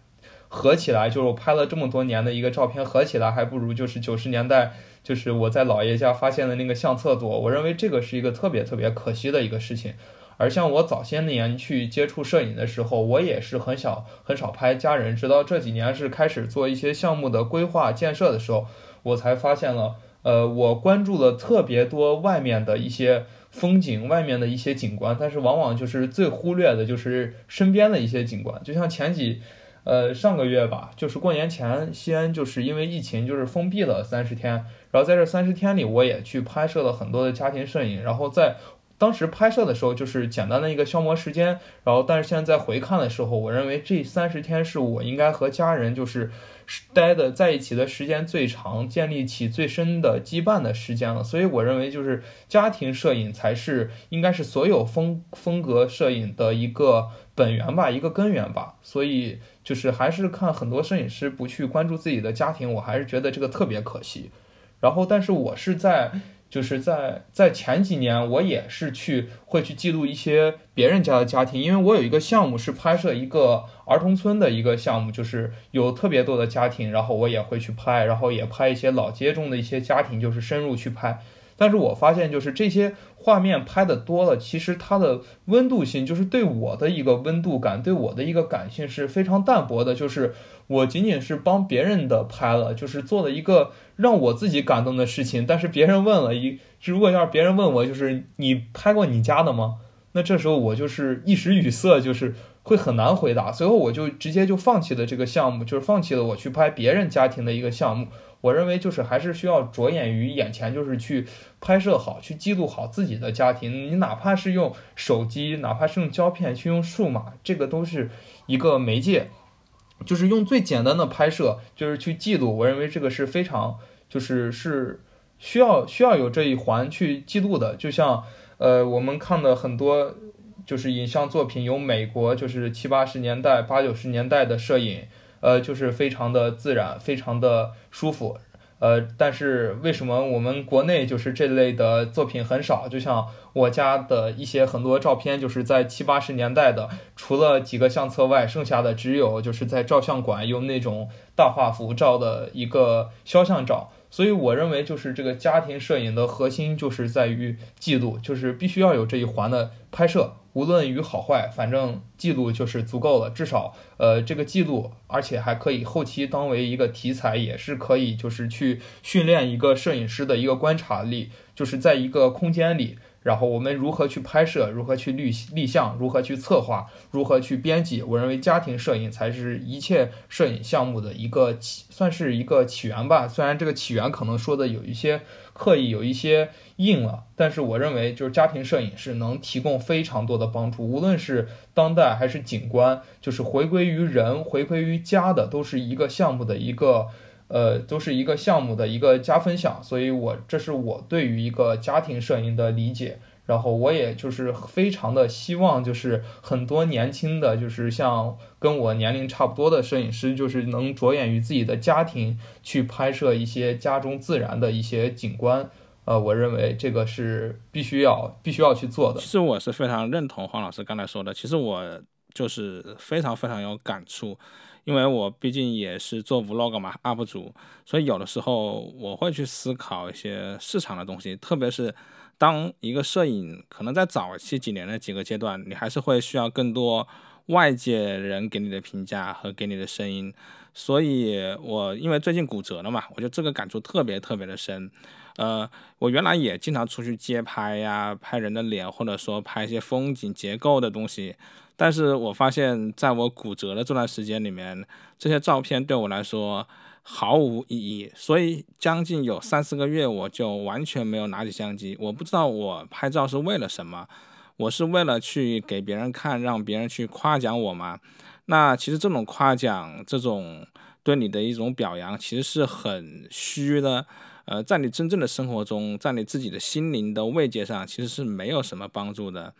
合起来就是我拍了这么多年的一个照片，合起来还不如就是九十年代，就是我在姥爷家发现的那个相册多。我认为这个是一个特别特别可惜的一个事情。而像我早些年去接触摄影的时候，我也是很少很少拍家人，直到这几年是开始做一些项目的规划建设的时候，我才发现了，呃，我关注了特别多外面的一些风景，外面的一些景观，但是往往就是最忽略的就是身边的一些景观，就像前几。呃，上个月吧，就是过年前，西安就是因为疫情，就是封闭了三十天。然后在这三十天里，我也去拍摄了很多的家庭摄影。然后在当时拍摄的时候，就是简单的一个消磨时间。然后，但是现在回看的时候，我认为这三十天是我应该和家人就是待的在一起的时间最长，建立起最深的羁绊的时间了。所以，我认为就是家庭摄影才是应该是所有风风格摄影的一个本源吧，一个根源吧。所以。就是还是看很多摄影师不去关注自己的家庭，我还是觉得这个特别可惜。然后，但是我是在就是在在前几年，我也是去会去记录一些别人家的家庭，因为我有一个项目是拍摄一个儿童村的一个项目，就是有特别多的家庭，然后我也会去拍，然后也拍一些老街中的一些家庭，就是深入去拍。但是我发现，就是这些画面拍的多了，其实它的温度性，就是对我的一个温度感，对我的一个感性是非常淡薄的。就是我仅仅是帮别人的拍了，就是做了一个让我自己感动的事情。但是别人问了一，如果要是别人问我，就是你拍过你家的吗？那这时候我就是一时语塞，就是会很难回答。最后我就直接就放弃了这个项目，就是放弃了我去拍别人家庭的一个项目。我认为就是还是需要着眼于眼前，就是去拍摄好，去记录好自己的家庭。你哪怕是用手机，哪怕是用胶片，去用数码，这个都是一个媒介，就是用最简单的拍摄，就是去记录。我认为这个是非常，就是是需要需要有这一环去记录的。就像呃，我们看的很多就是影像作品，有美国就是七八十年代、八九十年代的摄影。呃，就是非常的自然，非常的舒服，呃，但是为什么我们国内就是这类的作品很少？就像我家的一些很多照片，就是在七八十年代的，除了几个相册外，剩下的只有就是在照相馆用那种大画幅照的一个肖像照。所以我认为，就是这个家庭摄影的核心就是在于记录，就是必须要有这一环的拍摄。无论与好坏，反正记录就是足够了。至少，呃，这个记录，而且还可以后期当为一个题材，也是可以，就是去训练一个摄影师的一个观察力，就是在一个空间里。然后我们如何去拍摄，如何去立立项，如何去策划，如何去编辑？我认为家庭摄影才是一切摄影项目的一个起，算是一个起源吧。虽然这个起源可能说的有一些刻意，有一些硬了，但是我认为就是家庭摄影是能提供非常多的帮助，无论是当代还是景观，就是回归于人，回归于家的，都是一个项目的一个。呃，都是一个项目的一个加分项，所以我这是我对于一个家庭摄影的理解。然后我也就是非常的希望，就是很多年轻的，就是像跟我年龄差不多的摄影师，就是能着眼于自己的家庭去拍摄一些家中自然的一些景观。呃，我认为这个是必须要必须要去做的。其实我是非常认同黄老师刚才说的，其实我就是非常非常有感触。因为我毕竟也是做 vlog 嘛，UP 主，所以有的时候我会去思考一些市场的东西，特别是当一个摄影可能在早期几年的几个阶段，你还是会需要更多外界人给你的评价和给你的声音。所以我因为最近骨折了嘛，我觉得这个感触特别特别的深。呃，我原来也经常出去街拍呀，拍人的脸，或者说拍一些风景结构的东西。但是我发现，在我骨折的这段时间里面，这些照片对我来说毫无意义。所以将近有三四个月，我就完全没有拿起相机。我不知道我拍照是为了什么，我是为了去给别人看，让别人去夸奖我吗？那其实这种夸奖，这种对你的一种表扬，其实是很虚的。呃，在你真正的生活中，在你自己的心灵的慰藉上，其实是没有什么帮助的。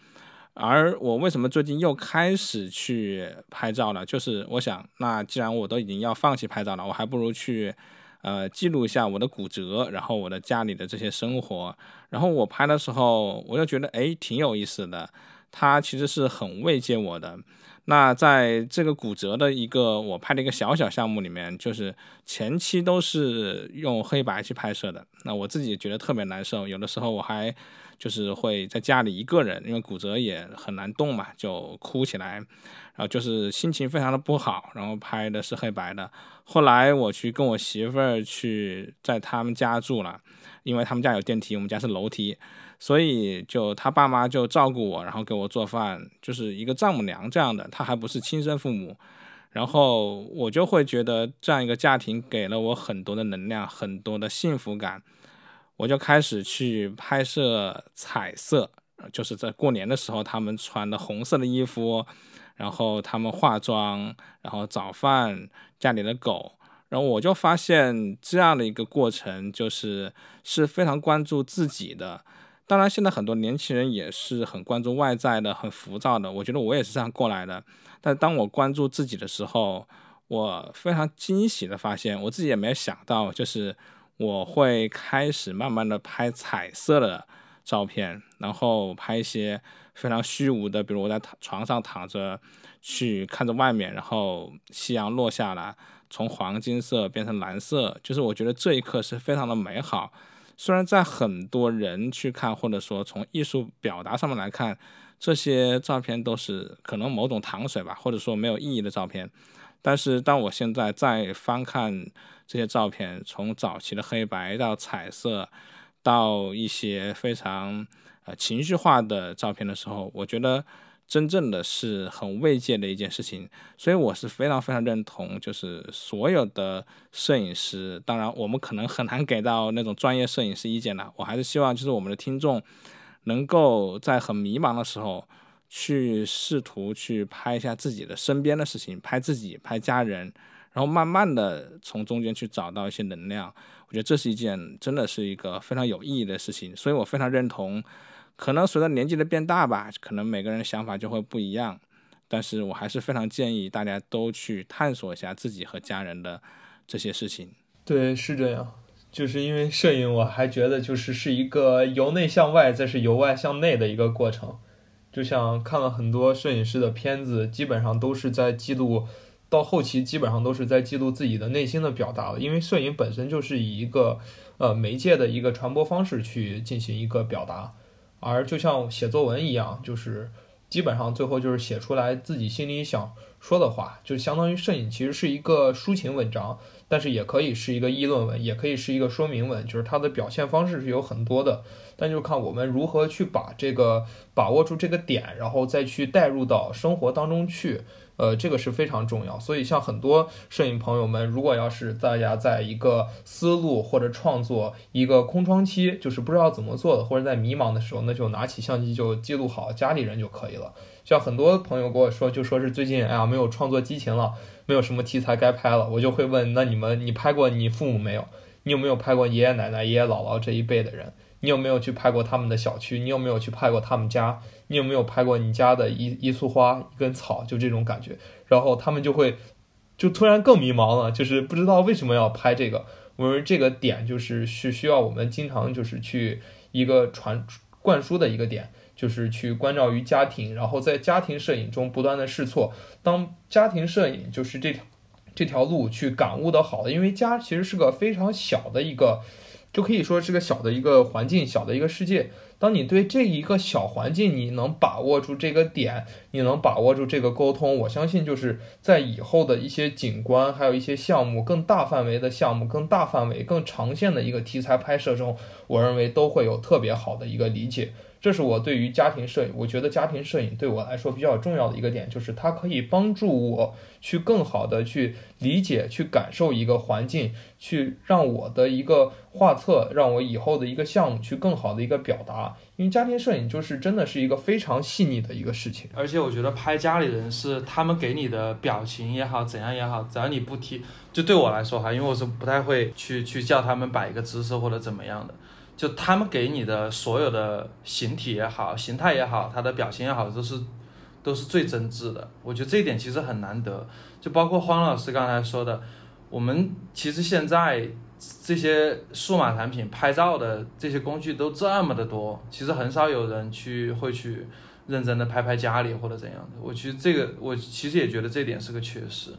而我为什么最近又开始去拍照了？就是我想，那既然我都已经要放弃拍照了，我还不如去，呃，记录一下我的骨折，然后我的家里的这些生活。然后我拍的时候，我又觉得，哎，挺有意思的。他其实是很慰藉我的。那在这个骨折的一个我拍的一个小小项目里面，就是前期都是用黑白去拍摄的。那我自己觉得特别难受，有的时候我还就是会在家里一个人，因为骨折也很难动嘛，就哭起来，然后就是心情非常的不好，然后拍的是黑白的。后来我去跟我媳妇儿去在他们家住了，因为他们家有电梯，我们家是楼梯。所以就他爸妈就照顾我，然后给我做饭，就是一个丈母娘这样的，他还不是亲生父母，然后我就会觉得这样一个家庭给了我很多的能量，很多的幸福感，我就开始去拍摄彩色，就是在过年的时候他们穿的红色的衣服，然后他们化妆，然后早饭，家里的狗，然后我就发现这样的一个过程就是是非常关注自己的。当然，现在很多年轻人也是很关注外在的，很浮躁的。我觉得我也是这样过来的。但当我关注自己的时候，我非常惊喜的发现，我自己也没有想到，就是我会开始慢慢的拍彩色的照片，然后拍一些非常虚无的，比如我在床上躺着，去看着外面，然后夕阳落下来，从黄金色变成蓝色，就是我觉得这一刻是非常的美好。虽然在很多人去看，或者说从艺术表达上面来看，这些照片都是可能某种糖水吧，或者说没有意义的照片。但是当我现在再翻看这些照片，从早期的黑白到彩色，到一些非常呃情绪化的照片的时候，我觉得。真正的是很慰藉的一件事情，所以我是非常非常认同，就是所有的摄影师，当然我们可能很难给到那种专业摄影师意见了。我还是希望就是我们的听众能够在很迷茫的时候，去试图去拍一下自己的身边的事情，拍自己，拍家人，然后慢慢的从中间去找到一些能量。我觉得这是一件真的是一个非常有意义的事情，所以我非常认同。可能随着年纪的变大吧，可能每个人想法就会不一样，但是我还是非常建议大家都去探索一下自己和家人的这些事情。对，是这样，就是因为摄影，我还觉得就是是一个由内向外，再是由外向内的一个过程。就像看了很多摄影师的片子，基本上都是在记录，到后期基本上都是在记录自己的内心的表达了。因为摄影本身就是以一个呃媒介的一个传播方式去进行一个表达。而就像写作文一样，就是基本上最后就是写出来自己心里想说的话，就相当于摄影其实是一个抒情文章，但是也可以是一个议论文，也可以是一个说明文，就是它的表现方式是有很多的，但就看我们如何去把这个把握住这个点，然后再去带入到生活当中去。呃，这个是非常重要，所以像很多摄影朋友们，如果要是大家在一个思路或者创作一个空窗期，就是不知道怎么做的，或者在迷茫的时候，那就拿起相机就记录好家里人就可以了。像很多朋友跟我说，就说是最近哎呀没有创作激情了，没有什么题材该拍了，我就会问，那你们你拍过你父母没有？你有没有拍过爷爷奶奶、爷爷姥姥这一辈的人？你有没有去拍过他们的小区？你有没有去拍过他们家？你有没有拍过你家的一一束花、一根草？就这种感觉，然后他们就会，就突然更迷茫了，就是不知道为什么要拍这个。我说这个点就是是需要我们经常就是去一个传灌输的一个点，就是去关照于家庭，然后在家庭摄影中不断的试错。当家庭摄影就是这条这条路去感悟的好的，因为家其实是个非常小的一个。就可以说是个小的一个环境，小的一个世界。当你对这一个小环境，你能把握住这个点，你能把握住这个沟通，我相信就是在以后的一些景观，还有一些项目，更大范围的项目，更大范围、更长线的一个题材拍摄中，我认为都会有特别好的一个理解。这是我对于家庭摄影，我觉得家庭摄影对我来说比较重要的一个点，就是它可以帮助我去更好的去理解、去感受一个环境，去让我的一个画册，让我以后的一个项目去更好的一个表达。因为家庭摄影就是真的是一个非常细腻的一个事情。而且我觉得拍家里人是他们给你的表情也好，怎样也好，只要你不提，就对我来说哈，因为我是不太会去去叫他们摆一个姿势或者怎么样的。就他们给你的所有的形体也好，形态也好，他的表情也好，都是都是最真挚的。我觉得这一点其实很难得。就包括黄老师刚才说的，我们其实现在这些数码产品拍照的这些工具都这么的多，其实很少有人去会去。认真的拍拍家里或者怎样的。我其实这个我其实也觉得这点是个缺失。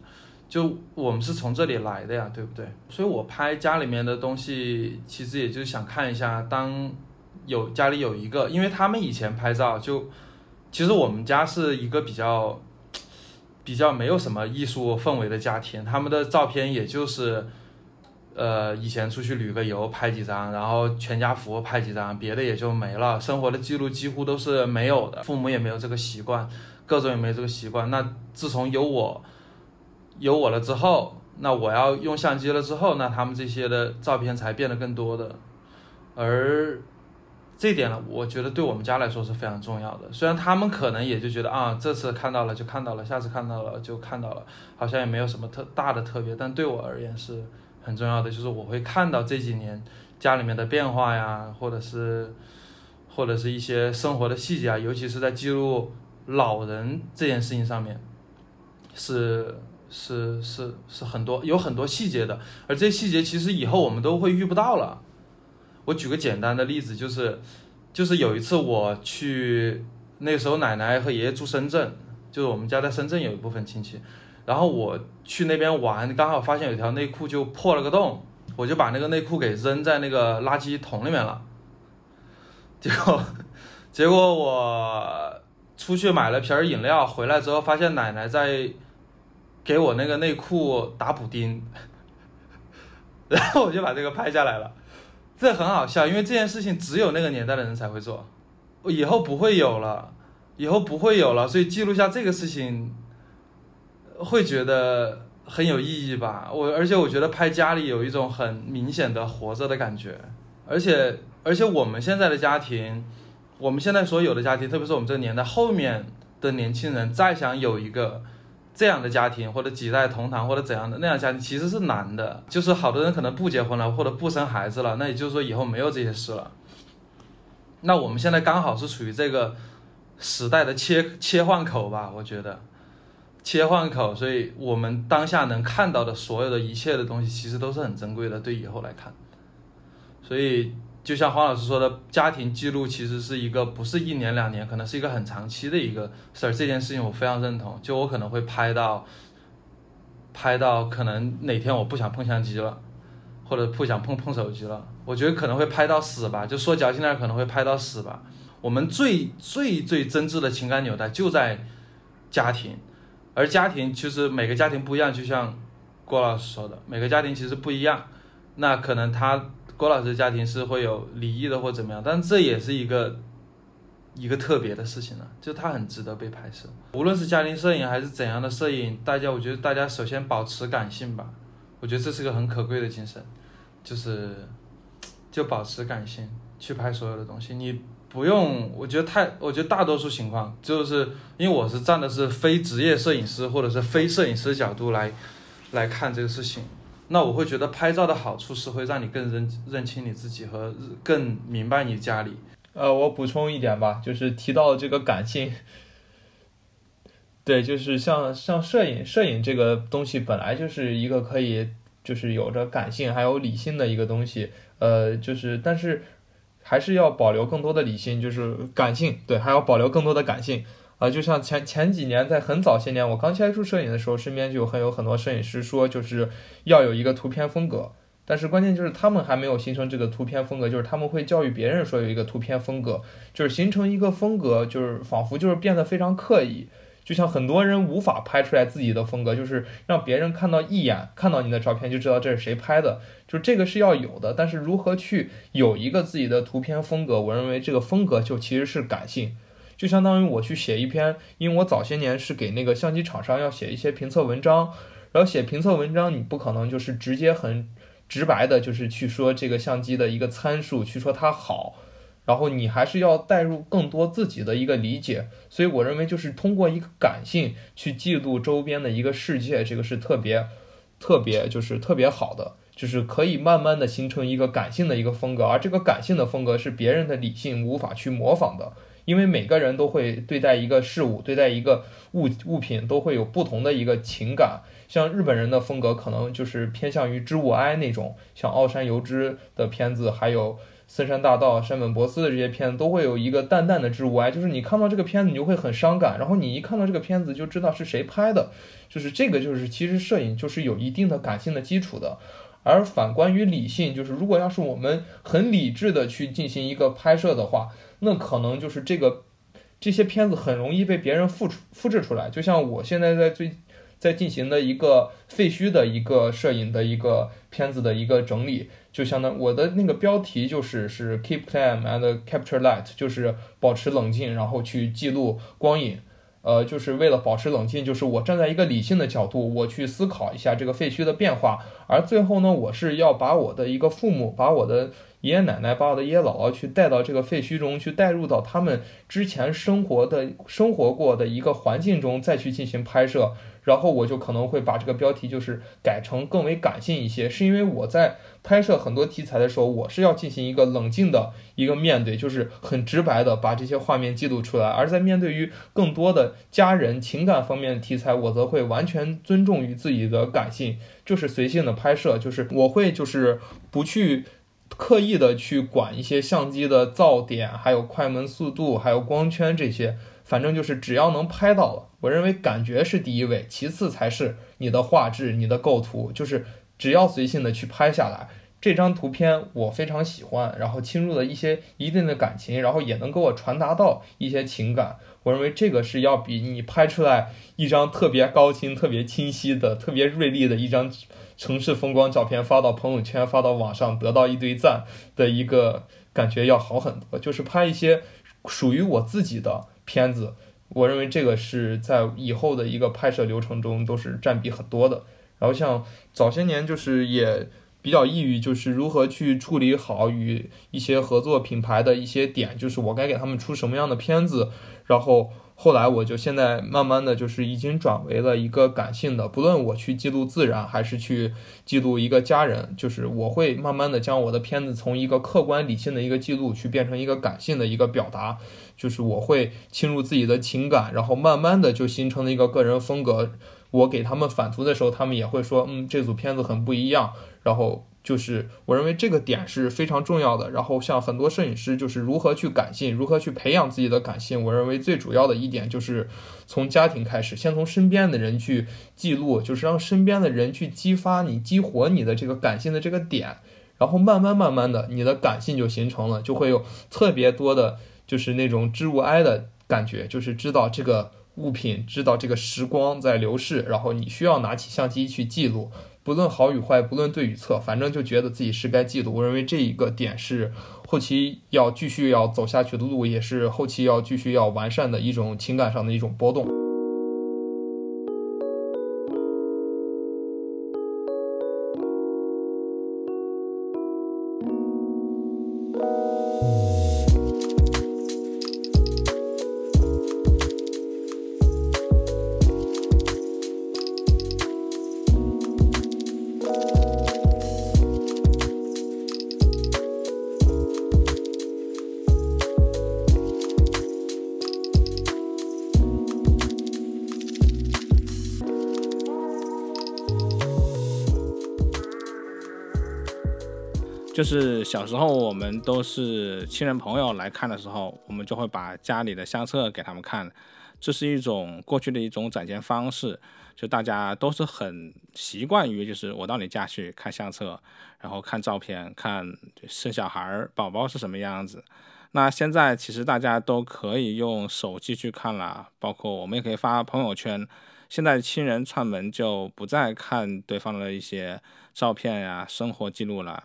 就我们是从这里来的呀，对不对？所以我拍家里面的东西，其实也就是想看一下，当有家里有一个，因为他们以前拍照就，其实我们家是一个比较比较没有什么艺术氛围的家庭，他们的照片也就是，呃，以前出去旅个游拍几张，然后全家福拍几张，别的也就没了，生活的记录几乎都是没有的，父母也没有这个习惯，各种也没有这个习惯。那自从有我。有我了之后，那我要用相机了之后，那他们这些的照片才变得更多的，而这点呢，我觉得对我们家来说是非常重要的。虽然他们可能也就觉得啊，这次看到了就看到了，下次看到了就看到了，好像也没有什么特大的特别，但对我而言是很重要的，就是我会看到这几年家里面的变化呀，或者是或者是一些生活的细节啊，尤其是在记录老人这件事情上面，是。是是是很多有很多细节的，而这些细节其实以后我们都会遇不到了。我举个简单的例子，就是就是有一次我去那时候奶奶和爷爷住深圳，就是我们家在深圳有一部分亲戚，然后我去那边玩，刚好发现有条内裤就破了个洞，我就把那个内裤给扔在那个垃圾桶里面了。结果结果我出去买了瓶饮料，回来之后发现奶奶在。给我那个内裤打补丁，然后我就把这个拍下来了，这很好笑，因为这件事情只有那个年代的人才会做，以后不会有了，以后不会有了，所以记录下这个事情，会觉得很有意义吧。我而且我觉得拍家里有一种很明显的活着的感觉，而且而且我们现在的家庭，我们现在所有的家庭，特别是我们这个年代后面的年轻人，再想有一个。这样的家庭或者几代同堂或者怎样的那样家庭其实是难的，就是好多人可能不结婚了或者不生孩子了，那也就是说以后没有这些事了。那我们现在刚好是处于这个时代的切切换口吧，我觉得切换口，所以我们当下能看到的所有的一切的东西其实都是很珍贵的，对以后来看，所以。就像黄老师说的，家庭记录其实是一个不是一年两年，可能是一个很长期的一个事儿。这件事情我非常认同。就我可能会拍到，拍到可能哪天我不想碰相机了，或者不想碰碰手机了，我觉得可能会拍到死吧。就说矫情点，可能会拍到死吧。我们最最最真挚的情感纽带就在家庭，而家庭其实每个家庭不一样。就像郭老师说的，每个家庭其实不一样。那可能他。郭老师家庭是会有离异的或怎么样，但这也是一个一个特别的事情了，就他很值得被拍摄。无论是家庭摄影还是怎样的摄影，大家我觉得大家首先保持感性吧，我觉得这是个很可贵的精神，就是就保持感性去拍所有的东西。你不用，我觉得太，我觉得大多数情况就是因为我是站的是非职业摄影师或者是非摄影师角度来来看这个事情。那我会觉得拍照的好处是会让你更认认清你自己和更明白你家里。呃，我补充一点吧，就是提到这个感性，对，就是像像摄影，摄影这个东西本来就是一个可以就是有着感性还有理性的一个东西，呃，就是但是还是要保留更多的理性，就是感性，对，还要保留更多的感性。啊，就像前前几年，在很早些年，我刚接触摄影的时候，身边就很有很多摄影师说，就是要有一个图片风格。但是关键就是他们还没有形成这个图片风格，就是他们会教育别人说有一个图片风格，就是形成一个风格，就是仿佛就是变得非常刻意。就像很多人无法拍出来自己的风格，就是让别人看到一眼看到你的照片就知道这是谁拍的，就这个是要有的。但是如何去有一个自己的图片风格，我认为这个风格就其实是感性。就相当于我去写一篇，因为我早些年是给那个相机厂商要写一些评测文章，然后写评测文章，你不可能就是直接很直白的，就是去说这个相机的一个参数，去说它好，然后你还是要带入更多自己的一个理解，所以我认为就是通过一个感性去记录周边的一个世界，这个是特别特别就是特别好的，就是可以慢慢的形成一个感性的一个风格，而这个感性的风格是别人的理性无法去模仿的。因为每个人都会对待一个事物、对待一个物物品都会有不同的一个情感。像日本人的风格可能就是偏向于知物哀那种，像奥山由之的片子，还有森山大道、山本博司的这些片子，都会有一个淡淡的知物哀，就是你看到这个片子你就会很伤感，然后你一看到这个片子就知道是谁拍的，就是这个就是其实摄影就是有一定的感性的基础的。而反观于理性，就是如果要是我们很理智的去进行一个拍摄的话，那可能就是这个这些片子很容易被别人复出复制出来。就像我现在在最在进行的一个废墟的一个摄影的一个片子的一个整理，就相当我的那个标题就是是 keep calm and capture light，就是保持冷静，然后去记录光影。呃，就是为了保持冷静，就是我站在一个理性的角度，我去思考一下这个废墟的变化，而最后呢，我是要把我的一个父母，把我的爷爷奶奶，把我的爷爷姥姥去带到这个废墟中去，带入到他们之前生活的生活过的一个环境中，再去进行拍摄。然后我就可能会把这个标题就是改成更为感性一些，是因为我在拍摄很多题材的时候，我是要进行一个冷静的一个面对，就是很直白的把这些画面记录出来。而在面对于更多的家人情感方面的题材，我则会完全尊重于自己的感性，就是随性的拍摄，就是我会就是不去刻意的去管一些相机的噪点，还有快门速度，还有光圈这些。反正就是只要能拍到了，我认为感觉是第一位，其次才是你的画质、你的构图。就是只要随性的去拍下来，这张图片我非常喜欢，然后侵入了一些一定的感情，然后也能给我传达到一些情感。我认为这个是要比你拍出来一张特别高清、特别清晰的、特别锐利的一张城市风光照片发到朋友圈、发到网上得到一堆赞的一个感觉要好很多。就是拍一些属于我自己的。片子，我认为这个是在以后的一个拍摄流程中都是占比很多的。然后像早些年就是也比较抑郁，就是如何去处理好与一些合作品牌的一些点，就是我该给他们出什么样的片子，然后。后来我就现在慢慢的就是已经转为了一个感性的，不论我去记录自然还是去记录一个家人，就是我会慢慢的将我的片子从一个客观理性的一个记录去变成一个感性的一个表达，就是我会侵入自己的情感，然后慢慢的就形成了一个个人风格。我给他们反图的时候，他们也会说，嗯，这组片子很不一样，然后。就是我认为这个点是非常重要的。然后像很多摄影师，就是如何去感性，如何去培养自己的感性。我认为最主要的一点就是从家庭开始，先从身边的人去记录，就是让身边的人去激发你、激活你的这个感性的这个点。然后慢慢慢慢的，你的感性就形成了，就会有特别多的，就是那种知物哀的感觉，就是知道这个物品，知道这个时光在流逝，然后你需要拿起相机去记录。不论好与坏，不论对与错，反正就觉得自己是该嫉妒。我认为这一个点是后期要继续要走下去的路，也是后期要继续要完善的一种情感上的一种波动。就是小时候我们都是亲人朋友来看的时候，我们就会把家里的相册给他们看，这是一种过去的一种展现方式，就大家都是很习惯于，就是我到你家去看相册，然后看照片，看生小孩儿宝宝是什么样子。那现在其实大家都可以用手机去看了，包括我们也可以发朋友圈。现在亲人串门就不再看对方的一些照片呀、生活记录了。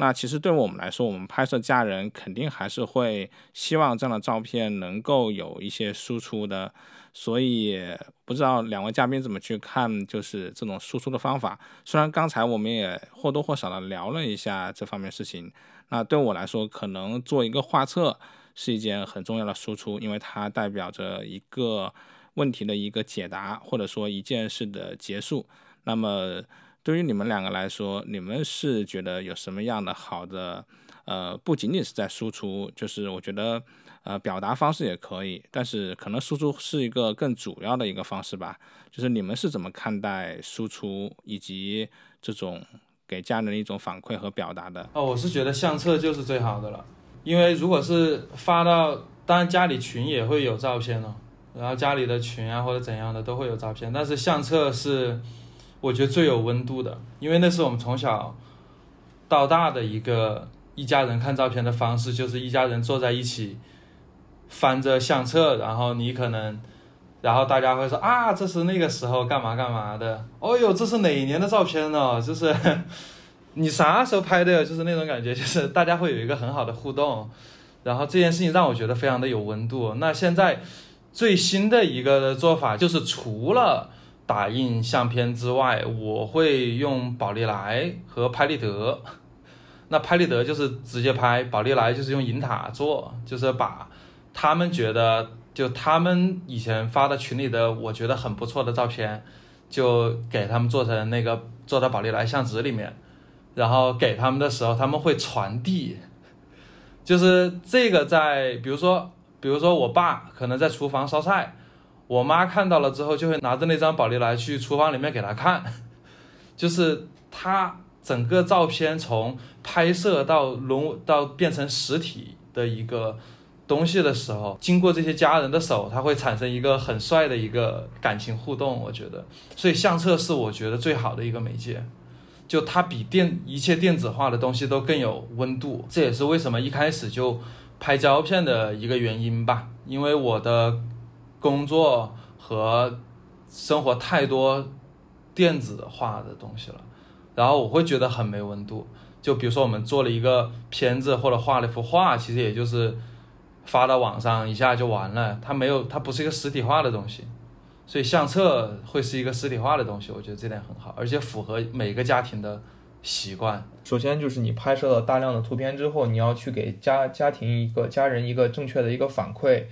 那其实对我们来说，我们拍摄家人肯定还是会希望这样的照片能够有一些输出的，所以不知道两位嘉宾怎么去看，就是这种输出的方法。虽然刚才我们也或多或少的聊了一下这方面事情，那对我来说，可能做一个画册是一件很重要的输出，因为它代表着一个问题的一个解答，或者说一件事的结束。那么。对于你们两个来说，你们是觉得有什么样的好的？呃，不仅仅是在输出，就是我觉得，呃，表达方式也可以，但是可能输出是一个更主要的一个方式吧。就是你们是怎么看待输出以及这种给家人的一种反馈和表达的？哦，我是觉得相册就是最好的了，因为如果是发到，当然家里群也会有照片哦，然后家里的群啊或者怎样的都会有照片，但是相册是我觉得最有温度的，因为那是我们从小到大的一个一家人看照片的方式，就是一家人坐在一起翻着相册，然后你可能。然后大家会说啊，这是那个时候干嘛干嘛的？哦呦，这是哪一年的照片呢？就是你啥时候拍的？就是那种感觉，就是大家会有一个很好的互动。然后这件事情让我觉得非常的有温度。那现在最新的一个做法就是，除了打印相片之外，我会用宝丽来和拍立得。那拍立得就是直接拍，宝丽来就是用银塔做，就是把他们觉得。就他们以前发的群里的，我觉得很不错的照片，就给他们做成那个做到宝丽来相纸里面，然后给他们的时候，他们会传递，就是这个在，比如说，比如说我爸可能在厨房烧菜，我妈看到了之后，就会拿着那张宝丽来去厨房里面给她看，就是她整个照片从拍摄到融到变成实体的一个。东西的时候，经过这些家人的手，它会产生一个很帅的一个感情互动，我觉得，所以相册是我觉得最好的一个媒介，就它比电一切电子化的东西都更有温度，这也是为什么一开始就拍胶片的一个原因吧，因为我的工作和生活太多电子化的东西了，然后我会觉得很没温度，就比如说我们做了一个片子或者画了一幅画，其实也就是。发到网上一下就完了，它没有，它不是一个实体化的东西，所以相册会是一个实体化的东西，我觉得这点很好，而且符合每个家庭的习惯。首先就是你拍摄了大量的图片之后，你要去给家家庭一个家人一个正确的一个反馈，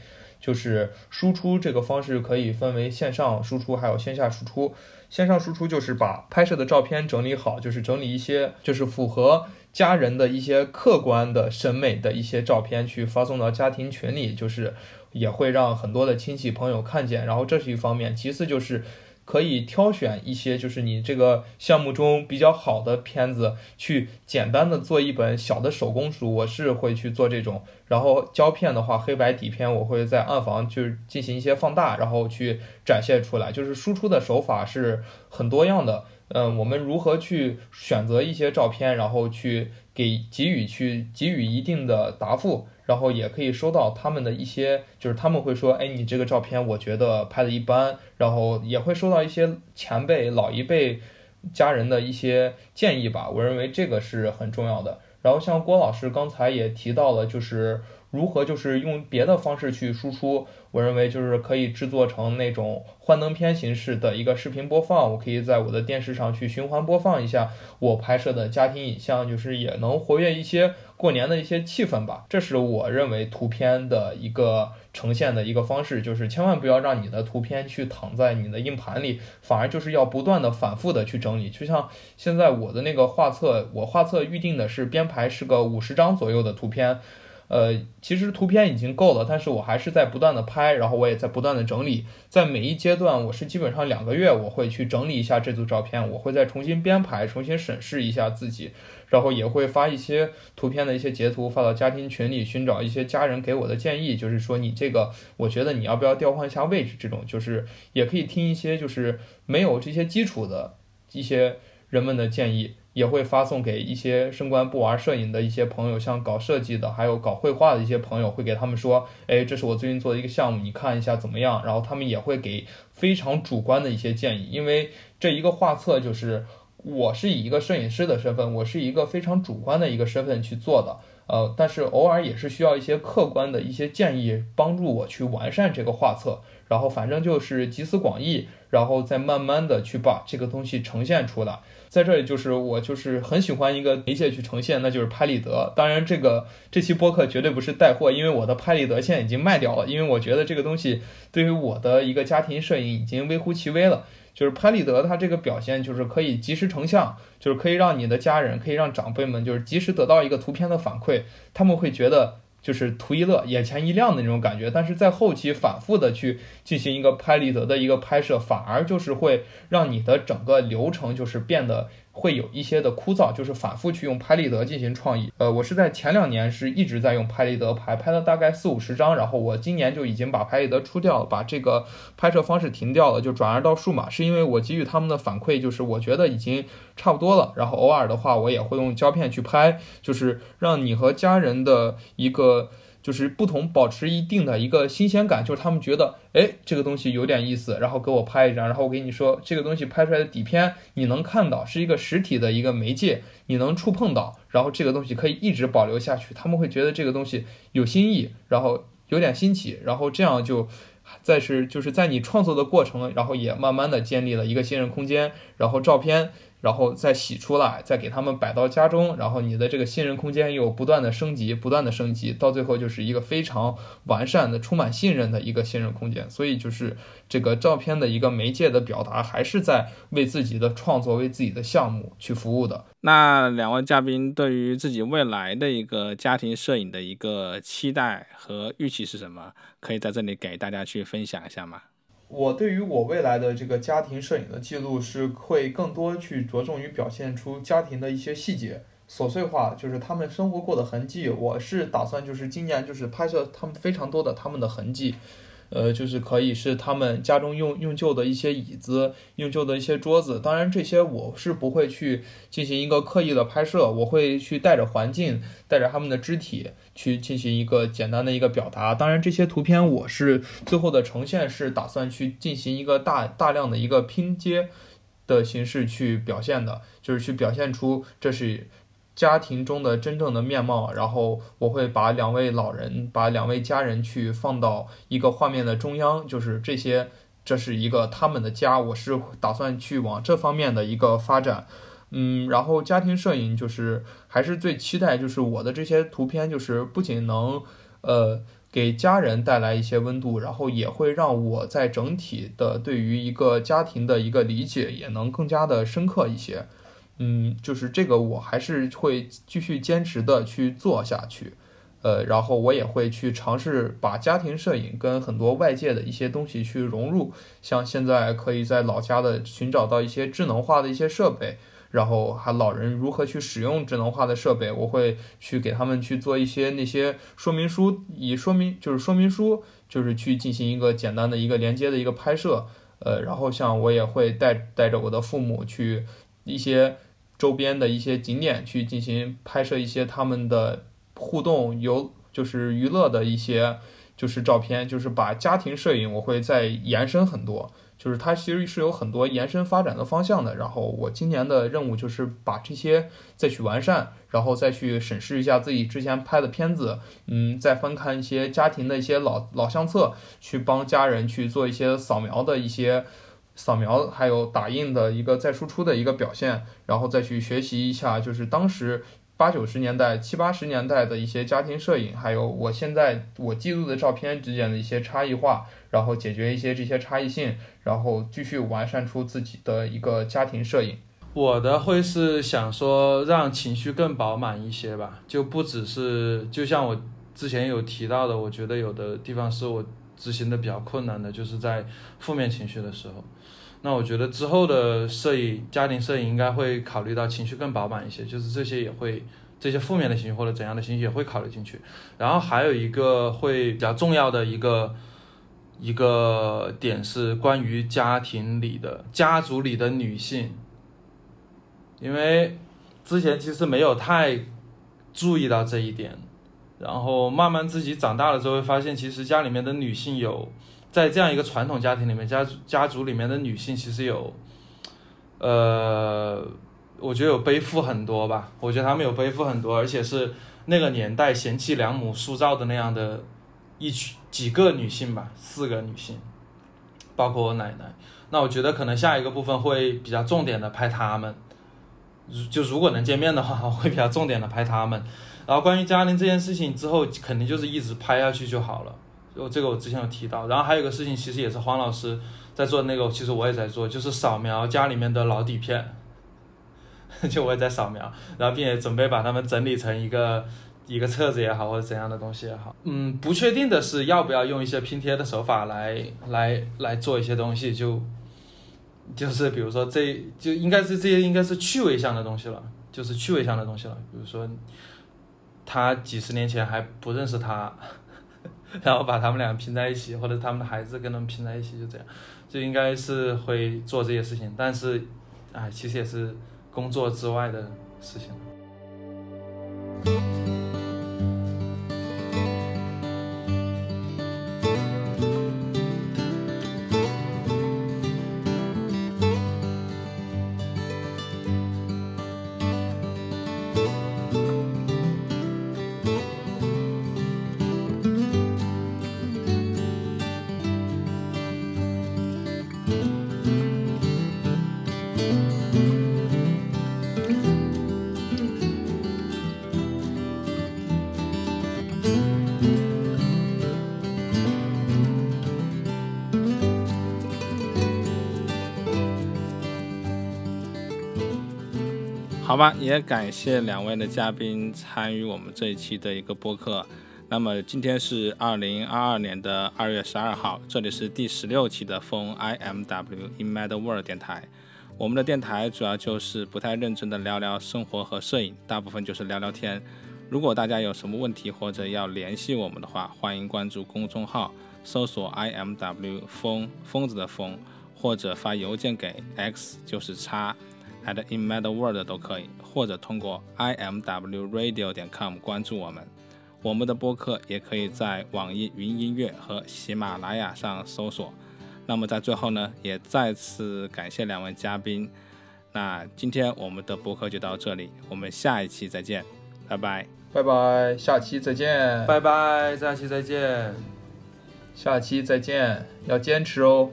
就是输出这个方式可以分为线上输出还有线下输出。线上输出就是把拍摄的照片整理好，就是整理一些就是符合。家人的一些客观的审美的一些照片去发送到家庭群里，就是也会让很多的亲戚朋友看见。然后这是一方面，其次就是可以挑选一些就是你这个项目中比较好的片子，去简单的做一本小的手工书。我是会去做这种。然后胶片的话，黑白底片我会在暗房就是进行一些放大，然后去展现出来。就是输出的手法是很多样的。嗯，我们如何去选择一些照片，然后去给给予去给予一定的答复，然后也可以收到他们的一些，就是他们会说，哎，你这个照片我觉得拍的一般，然后也会收到一些前辈老一辈家人的一些建议吧。我认为这个是很重要的。然后像郭老师刚才也提到了，就是如何就是用别的方式去输出。我认为就是可以制作成那种幻灯片形式的一个视频播放，我可以在我的电视上去循环播放一下我拍摄的家庭影像，就是也能活跃一些过年的一些气氛吧。这是我认为图片的一个呈现的一个方式，就是千万不要让你的图片去躺在你的硬盘里，反而就是要不断的反复的去整理。就像现在我的那个画册，我画册预定的是编排是个五十张左右的图片。呃，其实图片已经够了，但是我还是在不断的拍，然后我也在不断的整理，在每一阶段，我是基本上两个月我会去整理一下这组照片，我会再重新编排，重新审视一下自己，然后也会发一些图片的一些截图发到家庭群里，寻找一些家人给我的建议，就是说你这个，我觉得你要不要调换一下位置，这种就是也可以听一些就是没有这些基础的一些人们的建议。也会发送给一些升官不玩摄影的一些朋友，像搞设计的，还有搞绘画的一些朋友，会给他们说，哎，这是我最近做的一个项目，你看一下怎么样？然后他们也会给非常主观的一些建议，因为这一个画册就是我是以一个摄影师的身份，我是一个非常主观的一个身份去做的，呃，但是偶尔也是需要一些客观的一些建议，帮助我去完善这个画册。然后反正就是集思广益，然后再慢慢的去把这个东西呈现出来。在这里就是我就是很喜欢一个媒介去呈现，那就是拍立得。当然这个这期播客绝对不是带货，因为我的拍立得现在已经卖掉了，因为我觉得这个东西对于我的一个家庭摄影已经微乎其微了。就是拍立得它这个表现就是可以及时成像，就是可以让你的家人，可以让长辈们就是及时得到一个图片的反馈，他们会觉得。就是图一乐、眼前一亮的那种感觉，但是在后期反复的去进行一个拍立得的一个拍摄，反而就是会让你的整个流程就是变得。会有一些的枯燥，就是反复去用拍立得进行创意。呃，我是在前两年是一直在用拍立得拍，拍了大概四五十张，然后我今年就已经把拍立得出掉了，把这个拍摄方式停掉了，就转而到数码，是因为我给予他们的反馈就是我觉得已经差不多了。然后偶尔的话，我也会用胶片去拍，就是让你和家人的一个。就是不同，保持一定的一个新鲜感，就是他们觉得，哎，这个东西有点意思，然后给我拍一张，然后我给你说，这个东西拍出来的底片你能看到，是一个实体的一个媒介，你能触碰到，然后这个东西可以一直保留下去，他们会觉得这个东西有新意，然后有点新奇，然后这样就，再是就是在你创作的过程，然后也慢慢的建立了一个信任空间，然后照片。然后再洗出来，再给他们摆到家中，然后你的这个信任空间又不断的升级，不断的升级，到最后就是一个非常完善的、充满信任的一个信任空间。所以就是这个照片的一个媒介的表达，还是在为自己的创作、为自己的项目去服务的。那两位嘉宾对于自己未来的一个家庭摄影的一个期待和预期是什么？可以在这里给大家去分享一下吗？我对于我未来的这个家庭摄影的记录是会更多去着重于表现出家庭的一些细节、琐碎化，就是他们生活过的痕迹。我是打算就是今年就是拍摄他们非常多的他们的痕迹。呃，就是可以是他们家中用用旧的一些椅子，用旧的一些桌子。当然，这些我是不会去进行一个刻意的拍摄，我会去带着环境，带着他们的肢体去进行一个简单的一个表达。当然，这些图片我是最后的呈现是打算去进行一个大大量的一个拼接的形式去表现的，就是去表现出这是。家庭中的真正的面貌，然后我会把两位老人，把两位家人去放到一个画面的中央，就是这些，这是一个他们的家，我是打算去往这方面的一个发展，嗯，然后家庭摄影就是还是最期待，就是我的这些图片，就是不仅能呃给家人带来一些温度，然后也会让我在整体的对于一个家庭的一个理解也能更加的深刻一些。嗯，就是这个，我还是会继续坚持的去做下去，呃，然后我也会去尝试把家庭摄影跟很多外界的一些东西去融入，像现在可以在老家的寻找到一些智能化的一些设备，然后还老人如何去使用智能化的设备，我会去给他们去做一些那些说明书，以说明就是说明书，就是去进行一个简单的一个连接的一个拍摄，呃，然后像我也会带带着我的父母去一些。周边的一些景点去进行拍摄一些他们的互动游，就是娱乐的一些就是照片，就是把家庭摄影我会再延伸很多，就是它其实是有很多延伸发展的方向的。然后我今年的任务就是把这些再去完善，然后再去审视一下自己之前拍的片子，嗯，再翻看一些家庭的一些老老相册，去帮家人去做一些扫描的一些。扫描还有打印的一个再输出的一个表现，然后再去学习一下，就是当时八九十年代、七八十年代的一些家庭摄影，还有我现在我记录的照片之间的一些差异化，然后解决一些这些差异性，然后继续完善出自己的一个家庭摄影。我的会是想说让情绪更饱满一些吧，就不只是就像我之前有提到的，我觉得有的地方是我执行的比较困难的，就是在负面情绪的时候。那我觉得之后的摄影，家庭摄影应该会考虑到情绪更饱满一些，就是这些也会，这些负面的情绪或者怎样的情绪也会考虑进去。然后还有一个会比较重要的一个一个点是关于家庭里的家族里的女性，因为之前其实没有太注意到这一点，然后慢慢自己长大了之后会发现，其实家里面的女性有。在这样一个传统家庭里面，家家族里面的女性其实有，呃，我觉得有背负很多吧。我觉得她们有背负很多，而且是那个年代贤妻良母塑造的那样的一群几个女性吧，四个女性，包括我奶奶。那我觉得可能下一个部分会比较重点的拍她们，就如果能见面的话，会比较重点的拍她们。然后关于家庭这件事情之后，肯定就是一直拍下去就好了。我这个我之前有提到，然后还有一个事情，其实也是黄老师在做那个，其实我也在做，就是扫描家里面的老底片，就我也在扫描，然后并且准备把它们整理成一个一个册子也好，或者怎样的东西也好。嗯，不确定的是要不要用一些拼贴的手法来来来做一些东西，就就是比如说这就应该是这些应该是趣味向的东西了，就是趣味向的东西了，比如说他几十年前还不认识他。然后把他们俩拼在一起，或者他们的孩子跟他们拼在一起，就这样，就应该是会做这些事情。但是，哎，其实也是工作之外的事情。好吧，也感谢两位的嘉宾参与我们这一期的一个播客。那么今天是二零二二年的二月十二号，这里是第十六期的风 I M W In Mad World 电台。我们的电台主要就是不太认真的聊聊生活和摄影，大部分就是聊聊天。如果大家有什么问题或者要联系我们的话，欢迎关注公众号，搜索 I M W 疯疯子的疯，或者发邮件给 X 就是叉。At in mad world 都可以，或者通过 i m w radio 点 com 关注我们。我们的播客也可以在网易云音乐和喜马拉雅上搜索。那么在最后呢，也再次感谢两位嘉宾。那今天我们的播客就到这里，我们下一期再见，拜拜，拜拜，下期再见，拜拜，下期再见，下期再见，要坚持哦。